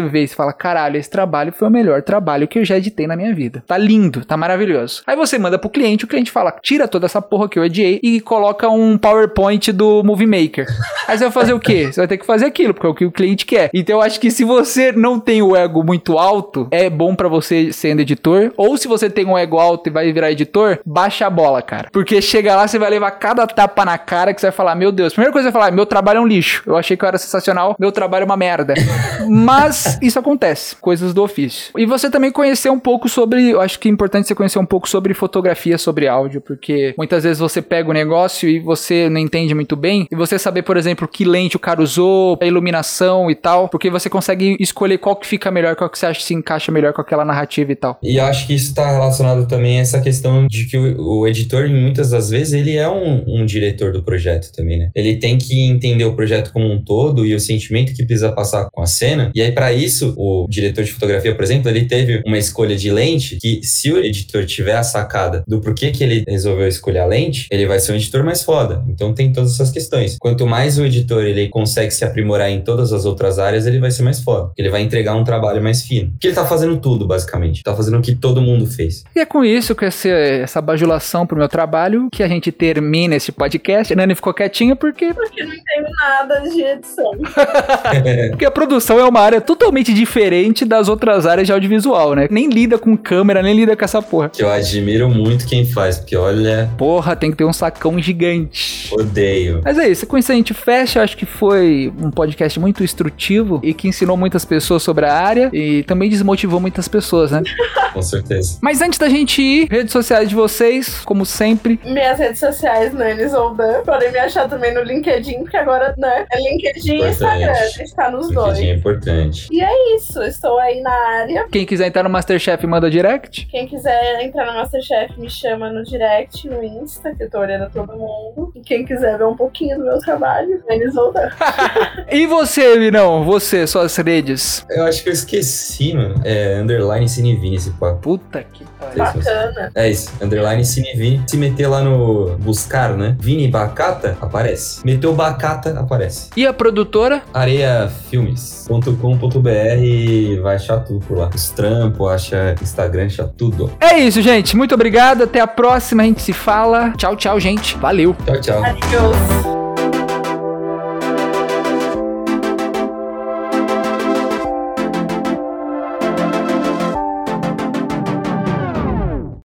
vê e fala: caralho, esse trabalho foi o melhor trabalho que eu já editei na minha vida. Tá lindo, tá maravilhoso. Aí você manda pro cliente, o cliente fala: tira toda essa porra que eu ediei e coloca um PowerPoint do Movie Maker. Aí você vai fazer o quê? Você vai ter que fazer aquilo, porque é o que o cliente quer. Então eu acho que se você não tem o ego muito alto, é bom para você sendo editor. Ou se você tem um ego alto e vai virar editor, baixa a bola, cara. Porque chega lá, você vai levar cada tapa na cara que você vai falar: Meu Deus, primeira coisa que você vai falar: Meu trabalho é um lixo. Eu achei que eu era sensacional, meu trabalho é uma merda. Mas isso acontece, coisas do ofício. E você também conhecer um pouco sobre, eu acho que é importante você conhecer um pouco sobre fotografia, sobre áudio, porque muitas vezes você pega o negócio e você não entende muito bem, e você saber, por exemplo, que lente o cara usou, a iluminação e tal, porque você consegue escolher qual que fica melhor, qual que você acha que se encaixa melhor com aquela narrativa e tal. E acho que isso está relacionado também a essa questão de que o, o editor, muitas das vezes, ele é um, um diretor do projeto também, né? Ele tem que entender o projeto como um todo e o sentimento que precisa passar com a cena. E aí, para isso, o diretor de fotografia, por exemplo, ele teve uma escolha de lente que, se o editor tiver a sacada do porquê que ele resolveu escolher a lente, ele vai ser um editor mais foda. Então tem todas essas questões. Quanto mais o editor ele consegue se aprimorar em todas as outras áreas, ele vai ser mais foda. Ele vai entregar um um trabalho mais fino. Porque ele tá fazendo tudo, basicamente. Tá fazendo o que todo mundo fez. E é com isso, com esse, essa bajulação pro meu trabalho, que a gente termina esse podcast. A Nani ficou quietinha porque, Porque não entendo nada de edição. porque a produção é uma área totalmente diferente das outras áreas de audiovisual, né? Nem lida com câmera, nem lida com essa porra. Que eu admiro muito quem faz, porque olha, Porra, tem que ter um sacão gigante. odeio. Mas é isso, com isso a gente fecha. Acho que foi um podcast muito instrutivo e que ensinou muitas pessoas sobre a área e também desmotivou muitas pessoas, né? Com certeza. Mas antes da gente ir, redes sociais de vocês, como sempre. Minhas redes sociais, Nani Zoldan. Podem me achar também no LinkedIn, porque agora, né? É LinkedIn e. Instagram. A gente tá nos dois. LinkedIn é importante. E é isso. Estou aí na área. Quem quiser entrar no Masterchef, manda direct. Quem quiser entrar no Masterchef, me chama no direct, no Insta, que eu tô olhando todo mundo. E quem quiser ver um pouquinho do meu trabalho, Nani Zoldan. E você, Vinão? Você, suas redes. Eu acho que eu esqueci, mano. É underline Cinevini esse papo. Puta que pariu. Bacana. É isso, underline Cinevini. Se meter lá no buscar, né? Vini Bacata, aparece. Meteu Bacata, aparece. E a produtora? areiafilmes.com.br vai achar tudo por lá. Os trampos, acha Instagram, acha tudo. É isso, gente. Muito obrigado. Até a próxima. A gente se fala. Tchau, tchau, gente. Valeu. Tchau, tchau. Adiós.